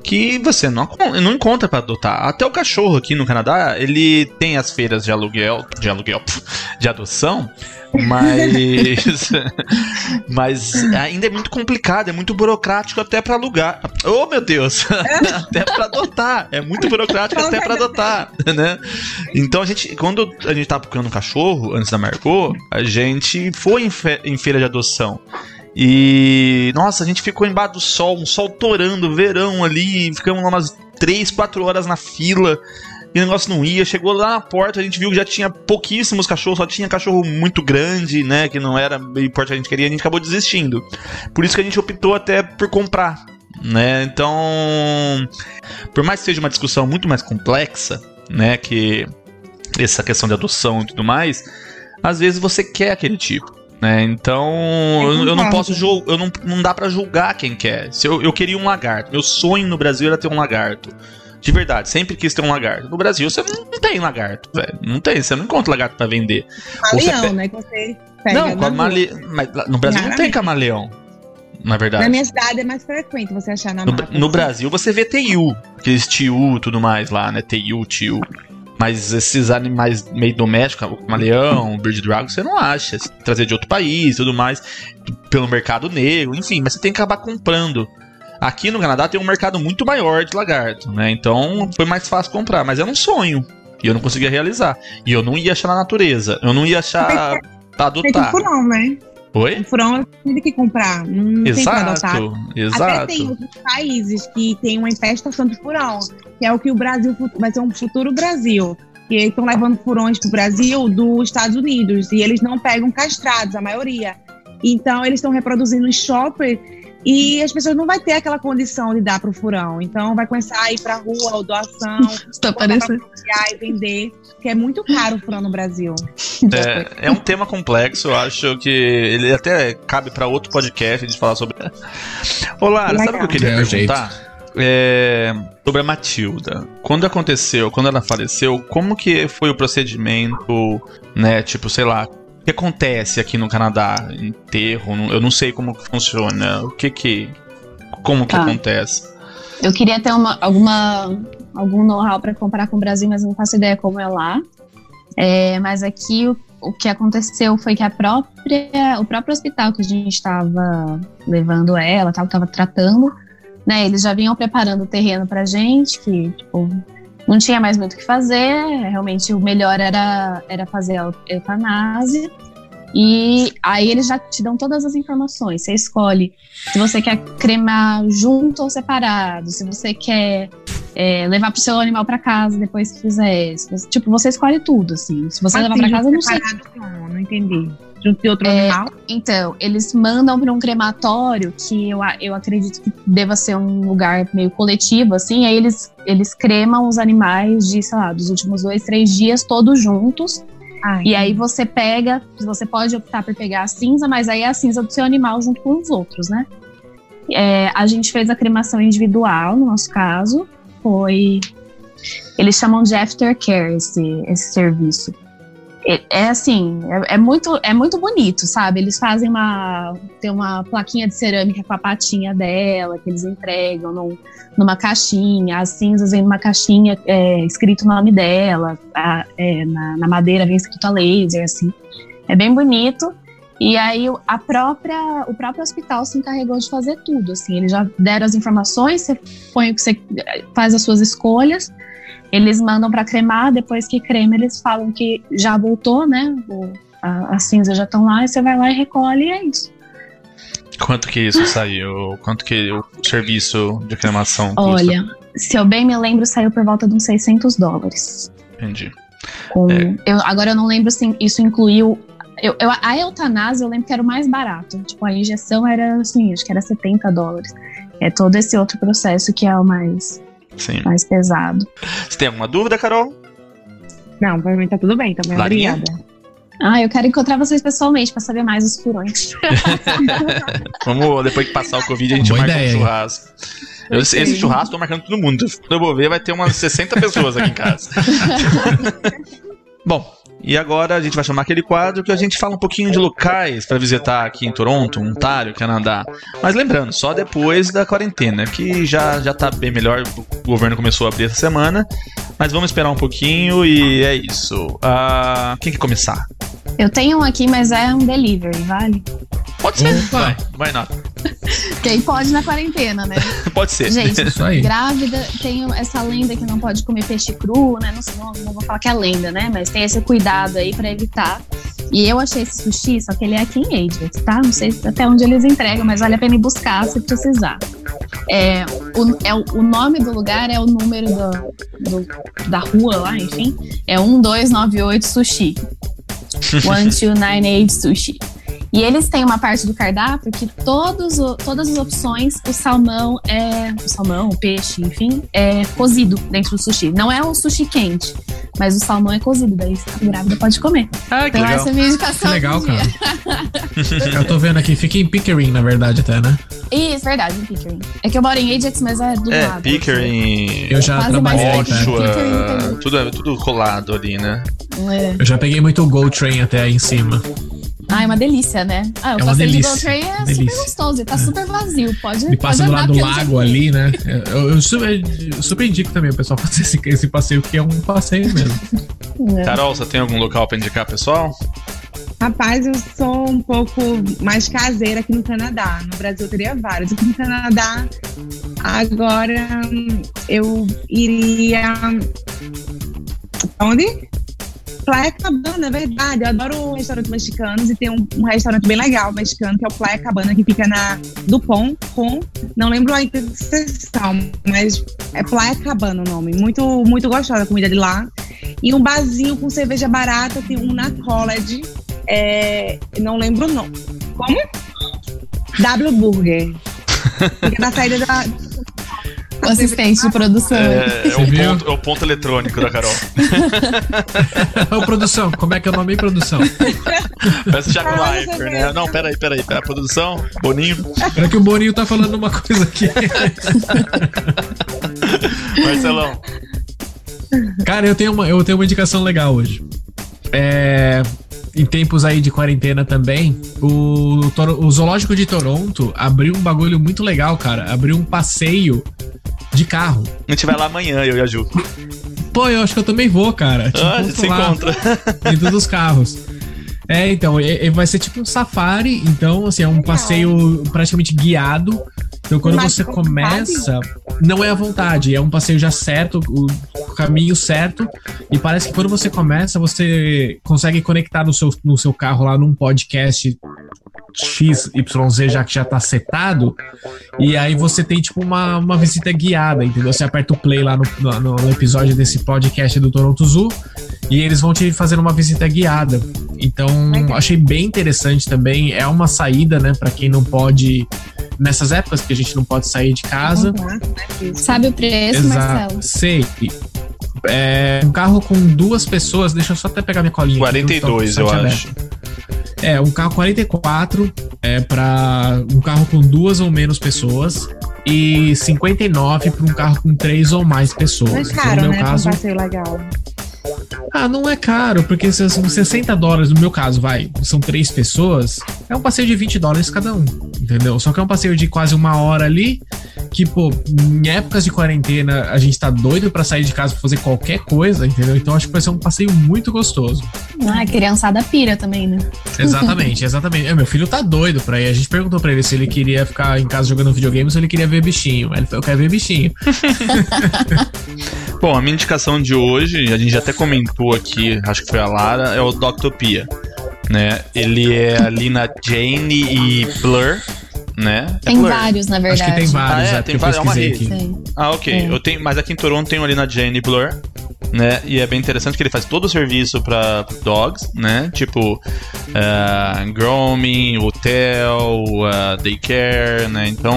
que você não, não encontra para adotar. Até o cachorro aqui no Canadá, ele tem as feiras de aluguel, de aluguel, de adoção, mas mas ainda é muito complicado, é muito burocrático até para alugar. Oh, meu Deus. até para adotar, é muito burocrático até para adotar, né? Então a gente quando a gente tava procurando um cachorro antes da Margot, a gente foi em, fe em feira de adoção. E nossa, a gente ficou embaixo do sol, um sol torando, verão ali, ficamos lá umas 3, 4 horas na fila. E o negócio não ia, chegou lá na porta, a gente viu que já tinha pouquíssimos cachorros, só tinha cachorro muito grande, né, que não era meio porte que a gente queria, a gente acabou desistindo. Por isso que a gente optou até por comprar, né? Então, por mais que seja uma discussão muito mais complexa, né, que essa questão de adoção e tudo mais, às vezes você quer aquele tipo. Né? Então, eu, eu, não posso eu não, não dá para julgar quem quer. Se eu, eu queria um lagarto, meu sonho no Brasil era ter um lagarto. De verdade, sempre quis ter um lagarto. No Brasil você não, não tem lagarto, velho. Não tem, você não encontra lagarto para vender. Camaleão, né? Que você pega não, camale... mas no Brasil não tem camaleão. Na verdade. Na minha cidade é mais frequente você achar na No, mata. no Brasil você vê TU, aqueles TU e tudo mais lá, né? TU, TU. Mas esses animais meio domésticos, como leão, Bird Dragon, você não acha. Você trazer de outro país tudo mais, pelo mercado negro, enfim, mas você tem que acabar comprando. Aqui no Canadá tem um mercado muito maior de lagarto, né? Então foi mais fácil comprar, mas era um sonho. E eu não conseguia realizar. E eu não ia achar na natureza. Eu não ia achar pra adotar. Tem furão, né? Oi? O furão tem que comprar. Não exato, tem adotar. exato. Até tem outros países que tem uma infestação de furão, que é o que o Brasil vai ser um futuro Brasil. Que estão levando furões pro Brasil dos Estados Unidos. E eles não pegam castrados, a maioria. Então eles estão reproduzindo em shopping e as pessoas não vão ter aquela condição de dar pro furão. Então vai começar a ir pra rua, ou doação, Tá parecendo. e vender, que é muito caro o furão no Brasil. É, é um tema complexo, eu acho que ele até cabe para outro podcast de falar sobre. Olá, sabe o que eu queria É o perguntar? É, sobre a Matilda. Quando aconteceu, quando ela faleceu, como que foi o procedimento, né? Tipo, sei lá, o que acontece aqui no Canadá? Enterro? Eu não sei como que funciona. O que que. Como que Tá. acontece? Eu queria ter uma, alguma, algum know-how para comparar com o Brasil, mas não faço ideia como é lá. É, mas aqui o, o que aconteceu foi que a própria, o próprio hospital que a gente estava levando ela, estava tratando, né, eles já vinham preparando o terreno pra gente, que tipo, não tinha mais muito o que fazer, realmente o melhor era, era fazer a eutanásia. E aí eles já te dão todas as informações. Você escolhe se você quer cremar junto ou separado, se você quer é, levar pro seu animal pra casa depois que fizer. Tipo, você escolhe tudo, assim. Se você levar pra casa, eu não sei. separado como? Não entendi. Junto de outro É, animal? Então, eles mandam para um crematório que eu, eu acredito que deva ser um lugar meio coletivo, assim. Aí eles, eles cremam os animais de, sei lá, dos últimos dois, três dias, todos juntos. Ai, E aí você pega, você pode optar por pegar a cinza, mas aí é a cinza do seu animal junto com os outros, né? É, a gente fez a cremação individual, no nosso caso. Foi. Eles chamam de aftercare esse, esse serviço. É, é assim, é, é muito, é muito bonito, sabe? Eles fazem uma. Tem uma plaquinha de cerâmica com a patinha dela, que eles entregam num, numa caixinha. As cinzas vêm numa caixinha é, escrito o nome dela. a- é, na, na madeira vem escrito a laser, assim. É bem bonito. E aí a própria, o próprio hospital se encarregou de fazer tudo, assim. Eles já deram as informações, você põe o que você faz as suas escolhas. Eles mandam para cremar, depois que crema eles falam que já voltou, né? O, a, as cinzas já estão lá, e você vai lá e recolhe e é isso. Quanto que isso saiu? Quanto que o serviço de cremação custa? Olha, se eu bem me lembro, saiu por volta de uns 600 dólares. Entendi. Com- É. eu, agora eu não lembro se isso incluiu. Eu, eu- a eutanásia eu lembro que era o mais barato. Tipo, a injeção era assim, acho que era 70 dólares. É todo esse outro processo que é o mais, Sim. mais pesado. Você tem alguma dúvida, Carol? Não, pra mim tá tudo bem, também. Larinha? Obrigada. Ah, eu quero encontrar vocês pessoalmente pra saber mais dos furões. Vamos, depois que passar o Covid, a gente Boa marca ideia, um churrasco. Eu- esse churrasco tô marcando todo mundo. Quando eu vou ver, vai ter umas 60 pessoas aqui em casa. Bom, E agora a gente vai chamar aquele quadro que a gente fala um pouquinho de locais para visitar aqui em Toronto, Ontário, Canadá. Mas lembrando, só depois da quarentena, que já, já tá bem melhor. O governo começou a abrir essa semana. Mas vamos esperar um pouquinho e é isso. Uh, quem quer começar? Eu tenho um aqui, mas é um delivery, vale? Pode ser. Vai, vai nada. Quem pode na quarentena, né? pode ser. Gente, grávida, tenho essa lenda que não pode comer peixe cru, né? Não, sei, não, não vou falar que é lenda, né? Mas tem esse cuidado aí pra evitar. E eu achei esse sushi, só que ele é aqui em Ajax, tá? Não sei até onde eles entregam, mas vale a pena ir buscar se precisar. É, o, é, o nome do lugar é o número do, do da rua lá, enfim. É 1298 Sushi. 1298 Sushi. E eles têm uma parte do cardápio que todos todas as opções, o salmão é. O salmão, o peixe, enfim, é cozido dentro do sushi. Não é o sushi quente, mas o salmão é cozido, daí se tá grávida pode comer. Ah, que então legal. essa é a minha indicação. Que legal, cara. eu tô vendo aqui, fica em Pickering, na verdade, até, né? Isso, verdade, em Pickering. É que eu moro em Ajax, mas é do é, lado. Pickering. Eu já trabalhei. Ótimo, tudo, é tudo colado ali, né? É. Eu já peguei muito o Go Train até aí em cima. Ah, é uma delícia, né? Ah, o é passeio de Go Train é delícia. super gostoso tá é. super vazio. Pode Me passa do lado do lago ali, né? Eu, eu, super, eu, super, indico também o pessoal fazer esse, esse passeio, que é um passeio mesmo. É. Carol, você tem algum local pra indicar, pessoal? Rapaz, eu sou um pouco mais caseira aqui no Canadá. No Brasil eu teria vários. Aqui no Canadá, agora eu iria. Onde? Playa Cabana, é verdade. Eu adoro restaurantes mexicanos e tem um, um, restaurante bem legal mexicano, que é o Playa Cabana, que fica na Dupont, com, não lembro a interseção, mas é Playa Cabana o nome. Muito, muito gostosa a comida de lá. E um barzinho com cerveja barata, tem um na College, é, não lembro o nome. Como? W Burger. Fica na saída da, o assistente de produção. É, é, o ponto, é, o ponto, eletrônico da Carol. Ô, produção, como é que é o nome, produção? Parece Thiago Leifert, né? Não, peraí, peraí, pera, produção, Boninho. Pera que o Boninho tá falando uma coisa aqui. Marcelão. Cara, eu tenho uma, eu tenho uma indicação legal hoje. É, em tempos aí de quarentena também, o, o Zoológico de Toronto abriu um bagulho muito legal, cara. Abriu um passeio de carro. A gente vai lá amanhã, eu e a Ju. Pô, eu acho que eu também vou, cara. Te ah, a gente se encontra. Dentro dos carros. É, então, é, é, vai ser tipo um safari, então, assim, é um passeio praticamente guiado. Então, quando Mas você começa, não é à vontade, é um passeio já certo, o caminho certo. E parece que quando você começa, você consegue conectar no seu, no seu carro lá num podcast XYZ já que já tá setado. E aí você tem tipo uma, uma visita guiada, entendeu? Você aperta o play lá no, no, no episódio desse podcast do Toronto Zoo e eles vão te fazer uma visita guiada. Então, achei bem interessante também. É uma saída, né, para quem não pode nessas épocas que a gente não pode sair de casa. Sabe o preço, Exato. Marcelo? Sei. É, um carro com duas pessoas, deixa eu só até pegar minha colinha. 42, aqui, eu acho. É, um carro 44 é para um carro com duas ou menos pessoas e 59 para um carro com três ou mais pessoas. Mas caro, então, no meu né? Caso, um passeio legal. Ah, não é caro, porque são 60 dólares, no meu caso, vai, são três pessoas, é um passeio de 20 dólares cada um, entendeu? Só que é um passeio de quase uma hora ali, que, pô, em épocas de quarentena, a gente tá doido para sair de casa pra fazer qualquer coisa, entendeu? Então acho que vai ser um passeio muito gostoso. Ah, criançada pira também, né? Exatamente, exatamente. É, meu filho tá doido pra ir. A gente perguntou pra ele se ele queria ficar em casa jogando videogame ou se ele queria ver bichinho. Ele falou, eu quero ver bichinho. Bom, a minha indicação de hoje, a gente já até comentou aqui, acho que foi a Lara, é o Doctopia. Né? Ele é ali na Jane e Blur, né? É tem vários, na verdade. Acho que tem vários, ah, é, tem vários, é uma rede. Ah, ok. É. Eu tenho, mas aqui em Toronto tem ali na Jane Blur, né? E é bem interessante que ele faz todo o serviço para dogs, né? Tipo, uh, grooming, hotel, uh, daycare, né? Então,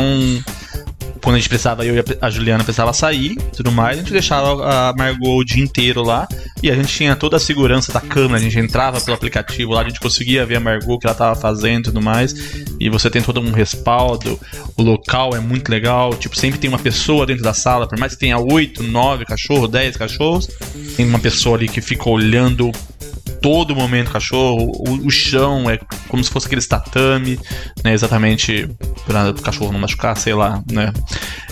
quando a gente precisava, eu e a Juliana precisava sair tudo mais, a gente deixava a Margot o dia inteiro lá e a gente tinha toda a segurança da câmera, a gente entrava pelo aplicativo lá, a gente conseguia ver a Margot, o que ela tava fazendo e tudo mais, e você tem todo um respaldo, o local é muito legal, tipo, sempre tem uma pessoa dentro da sala, por mais que tenha 8, 9 cachorros, 10 cachorros, tem uma pessoa ali que fica olhando todo momento cachorro. O, o chão é como se fosse aquele tatame, né? Exatamente para o cachorro não machucar, sei lá, né?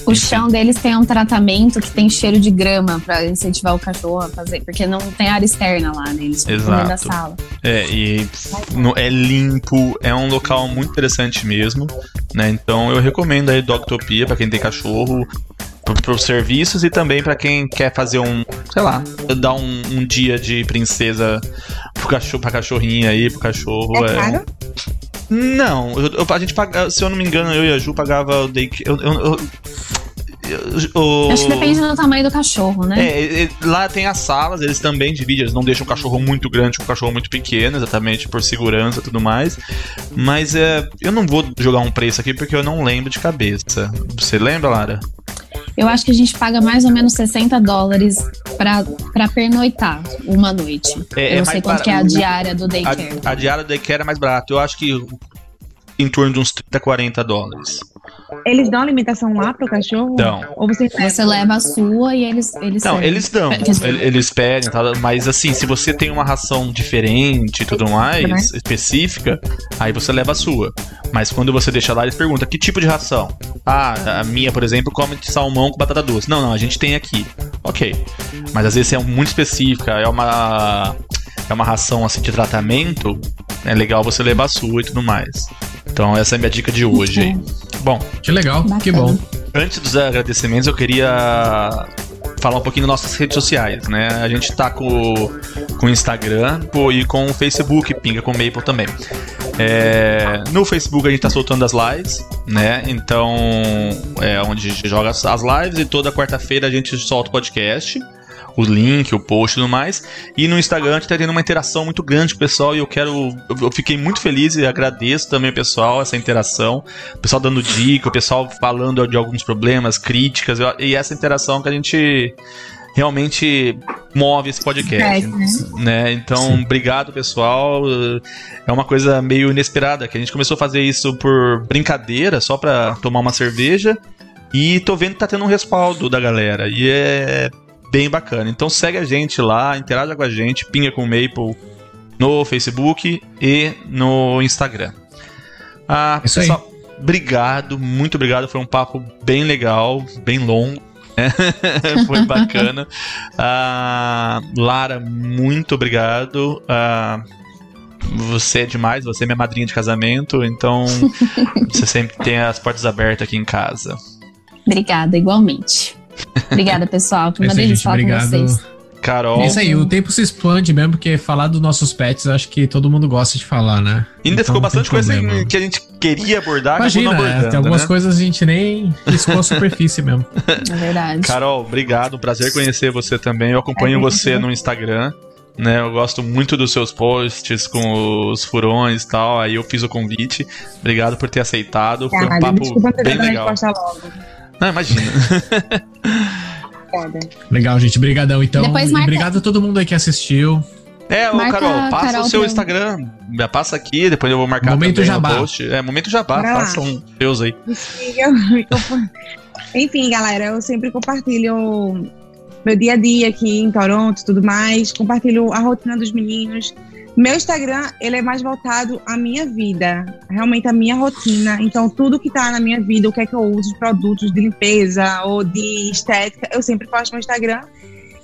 O Enfim. chão deles tem um tratamento que tem cheiro de grama para incentivar o cachorro a fazer, porque não tem área externa lá, né? Eles Exato. da sala. É, e no, é limpo, é um local muito interessante mesmo, né? Então eu recomendo aí Doctopia para quem tem cachorro para os serviços e também para quem quer fazer um, sei lá, dar um, um dia de princesa pro cachorro, pra cachorrinha aí, pro cachorro. É, é caro? Não, eu, eu, a gente paga, se eu não me engano, eu e a Ju pagava o day, eu, eu, o... Acho que depende do tamanho do cachorro, né? É, lá tem as salas, eles também dividem, eles não deixam o cachorro muito grande com o cachorro muito pequeno, exatamente por segurança e tudo mais. Mas é, eu não vou jogar um preço aqui porque eu não lembro de cabeça. Você lembra, Lara? Eu acho que a gente paga mais ou menos 60 dólares pra, pra pernoitar uma noite. É, eu é não sei quanto que é a diária do daycare. A, a diária do daycare é mais barato. Eu acho que em torno de uns 30, 40 dólares. Eles dão alimentação lá pro cachorro? Dão. Ou você, você leva a sua e eles eles Não, servem. eles dão. Eles pedem, tá? mas assim, se você tem uma ração diferente e tudo mais, né? específica, aí você leva a sua. Mas quando você deixa lá, eles perguntam: "Que tipo de ração?" Ah, a minha, por exemplo, come salmão com batata doce. Não, não, a gente tem aqui. OK. Mas às vezes é muito específica, é uma é uma ração assim de tratamento, é legal você levar a sua e tudo mais. Então essa é a minha dica de hoje aí. Bom. Que legal, Bacana. que bom. Antes dos agradecimentos, eu queria falar um pouquinho das nossas redes sociais, né? A gente tá com, com o Instagram e com o Facebook, Pinga com Maple também. É, no Facebook a gente tá soltando as lives, né? Então é onde a gente joga as lives e toda quarta-feira a gente solta o podcast o link, o post e tudo mais. E no Instagram a gente tá tendo uma interação muito grande com o pessoal e eu quero. Eu fiquei muito feliz e agradeço também o pessoal, essa interação. O pessoal dando dica, o pessoal falando de alguns problemas, críticas, e essa interação que a gente realmente move esse podcast, é, né? né? Então, Sim. obrigado pessoal. É uma coisa meio inesperada que a gente começou a fazer isso por brincadeira, só para tomar uma cerveja. E tô vendo que tá tendo um respaldo da galera. E é bem bacana. Então segue a gente lá, interaja com a gente, pinga com o Maple no Facebook e no Instagram. Ah, Isso pessoal, aí. obrigado, muito obrigado. Foi um papo bem legal, bem longo. Né? Foi bacana. ah, Lara, muito obrigado. Ah, você é demais, você é minha madrinha de casamento, então você sempre tem as portas abertas aqui em casa. Obrigada, igualmente. Obrigada, pessoal. Foi uma delícia falar obrigado. com vocês. Carol. É isso aí, o tempo se expande mesmo, porque falar dos nossos pets, acho que todo mundo gosta de falar, né? Ainda então, ficou bastante coisa que a gente queria abordar, Imagina, é, tem algumas né? coisas a gente nem riscou a superfície mesmo. É verdade. Carol, obrigado, um prazer conhecer você também. Eu acompanho é você no Instagram. Né, eu gosto muito dos seus posts com os furões e tal. Aí eu fiz o convite. Obrigado por ter aceitado. Foi um papo bem legal. Não, imagina. Legal, gente. Obrigadão, então. Depois marca... Obrigado a todo mundo aí que assistiu. É, ô Marca Carol, passa Carol o seu Instagram. Passa aqui, depois eu vou marcar momento Jabá. post. É, Momento Jabá. Faça um Deus aí. Enfim, galera, eu sempre compartilho meu dia a dia aqui em Toronto e tudo mais. Compartilho a rotina dos meninos. Meu Instagram, ele é mais voltado à minha vida, realmente à minha rotina. Então, tudo que tá na minha vida, o que é que eu uso, de produtos de limpeza ou de estética, eu sempre posto no Instagram.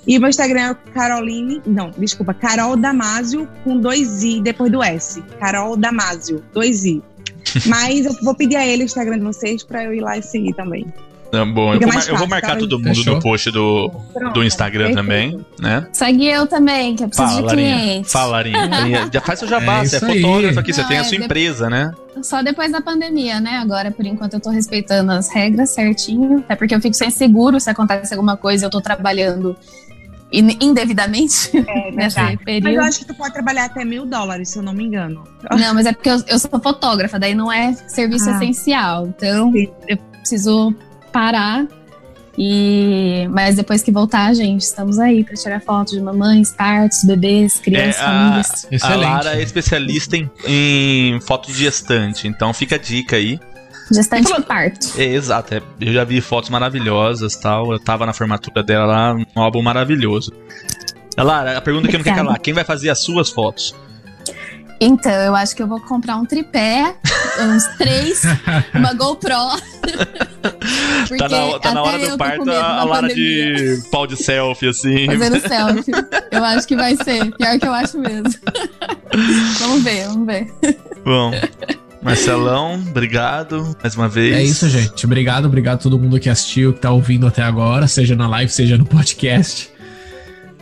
E o meu Instagram é Caroline, não, desculpa, Carol Damasio com dois I depois do S. Carol Damasio, dois I. Mas eu vou pedir a ele o Instagram de vocês para eu ir lá e seguir também. É bom, eu vou, fácil, eu vou, marcar tá? todo mundo Fechou? no post do, Pronto, do Instagram perfeito. também, né? Segue eu também, que eu preciso Fala, de clientes. Fala, Larinha. Já faz o jabá, é você é fotógrafo aqui, você Não, tem a sua é empresa, né? Só depois da pandemia, né? Agora, por enquanto, eu tô respeitando as regras certinho. Até porque eu fico sem seguro se acontece alguma coisa eu tô trabalhando indevidamente é, nesse período. Mas eu acho que tu pode trabalhar até mil dólares, se eu não me engano. Não, mas é porque eu, eu sou fotógrafa, daí não é serviço ah. essencial. Então, Sim. eu preciso parar. E mas depois que voltar, gente, estamos aí para tirar fotos de mamães, partos, bebês, crianças, é, famílias. A, a Lara é especialista em, em fotos de gestante, então fica a dica aí. Gestante falando, parto. É, exato, é, eu já vi fotos maravilhosas tal. Eu tava na formatura dela lá, um álbum maravilhoso. Lara, a pergunta que eu não quero calar: quem vai fazer as suas fotos? Então, eu acho que eu vou comprar um tripé, uns três, uma GoPro. tá na, tá na hora do parto a, Lara de pau de selfie, assim. Fazendo selfie. Eu acho que vai ser. Pior que eu acho mesmo. vamos ver, vamos ver. Bom. Marcelão, obrigado mais uma vez. É isso, gente. Obrigado, obrigado a todo mundo que assistiu, que tá ouvindo até agora, seja na live, seja no podcast.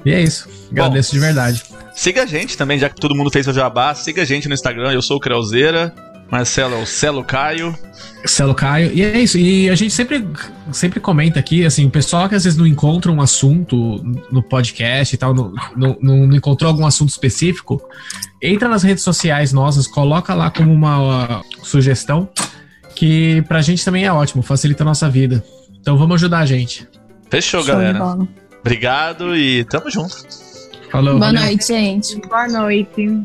E é isso. Agradeço Bom, de verdade. Siga a gente também, já que todo mundo fez o jabá. Siga a gente no Instagram, eu sou o Creuzeira. Marcelo é o Celo Caio. Celo Caio. E é isso. E a gente sempre, sempre comenta aqui, assim, o pessoal que às vezes não encontra um assunto no podcast e tal, não, não, não encontrou algum assunto específico, entra nas redes sociais nossas, coloca lá como uma, sugestão, que pra gente também é ótimo, facilita a nossa vida. Então vamos ajudar a gente. Fechou, Show galera. Obrigado e tamo junto. Falou. Boa valeu. noite, gente. Boa noite.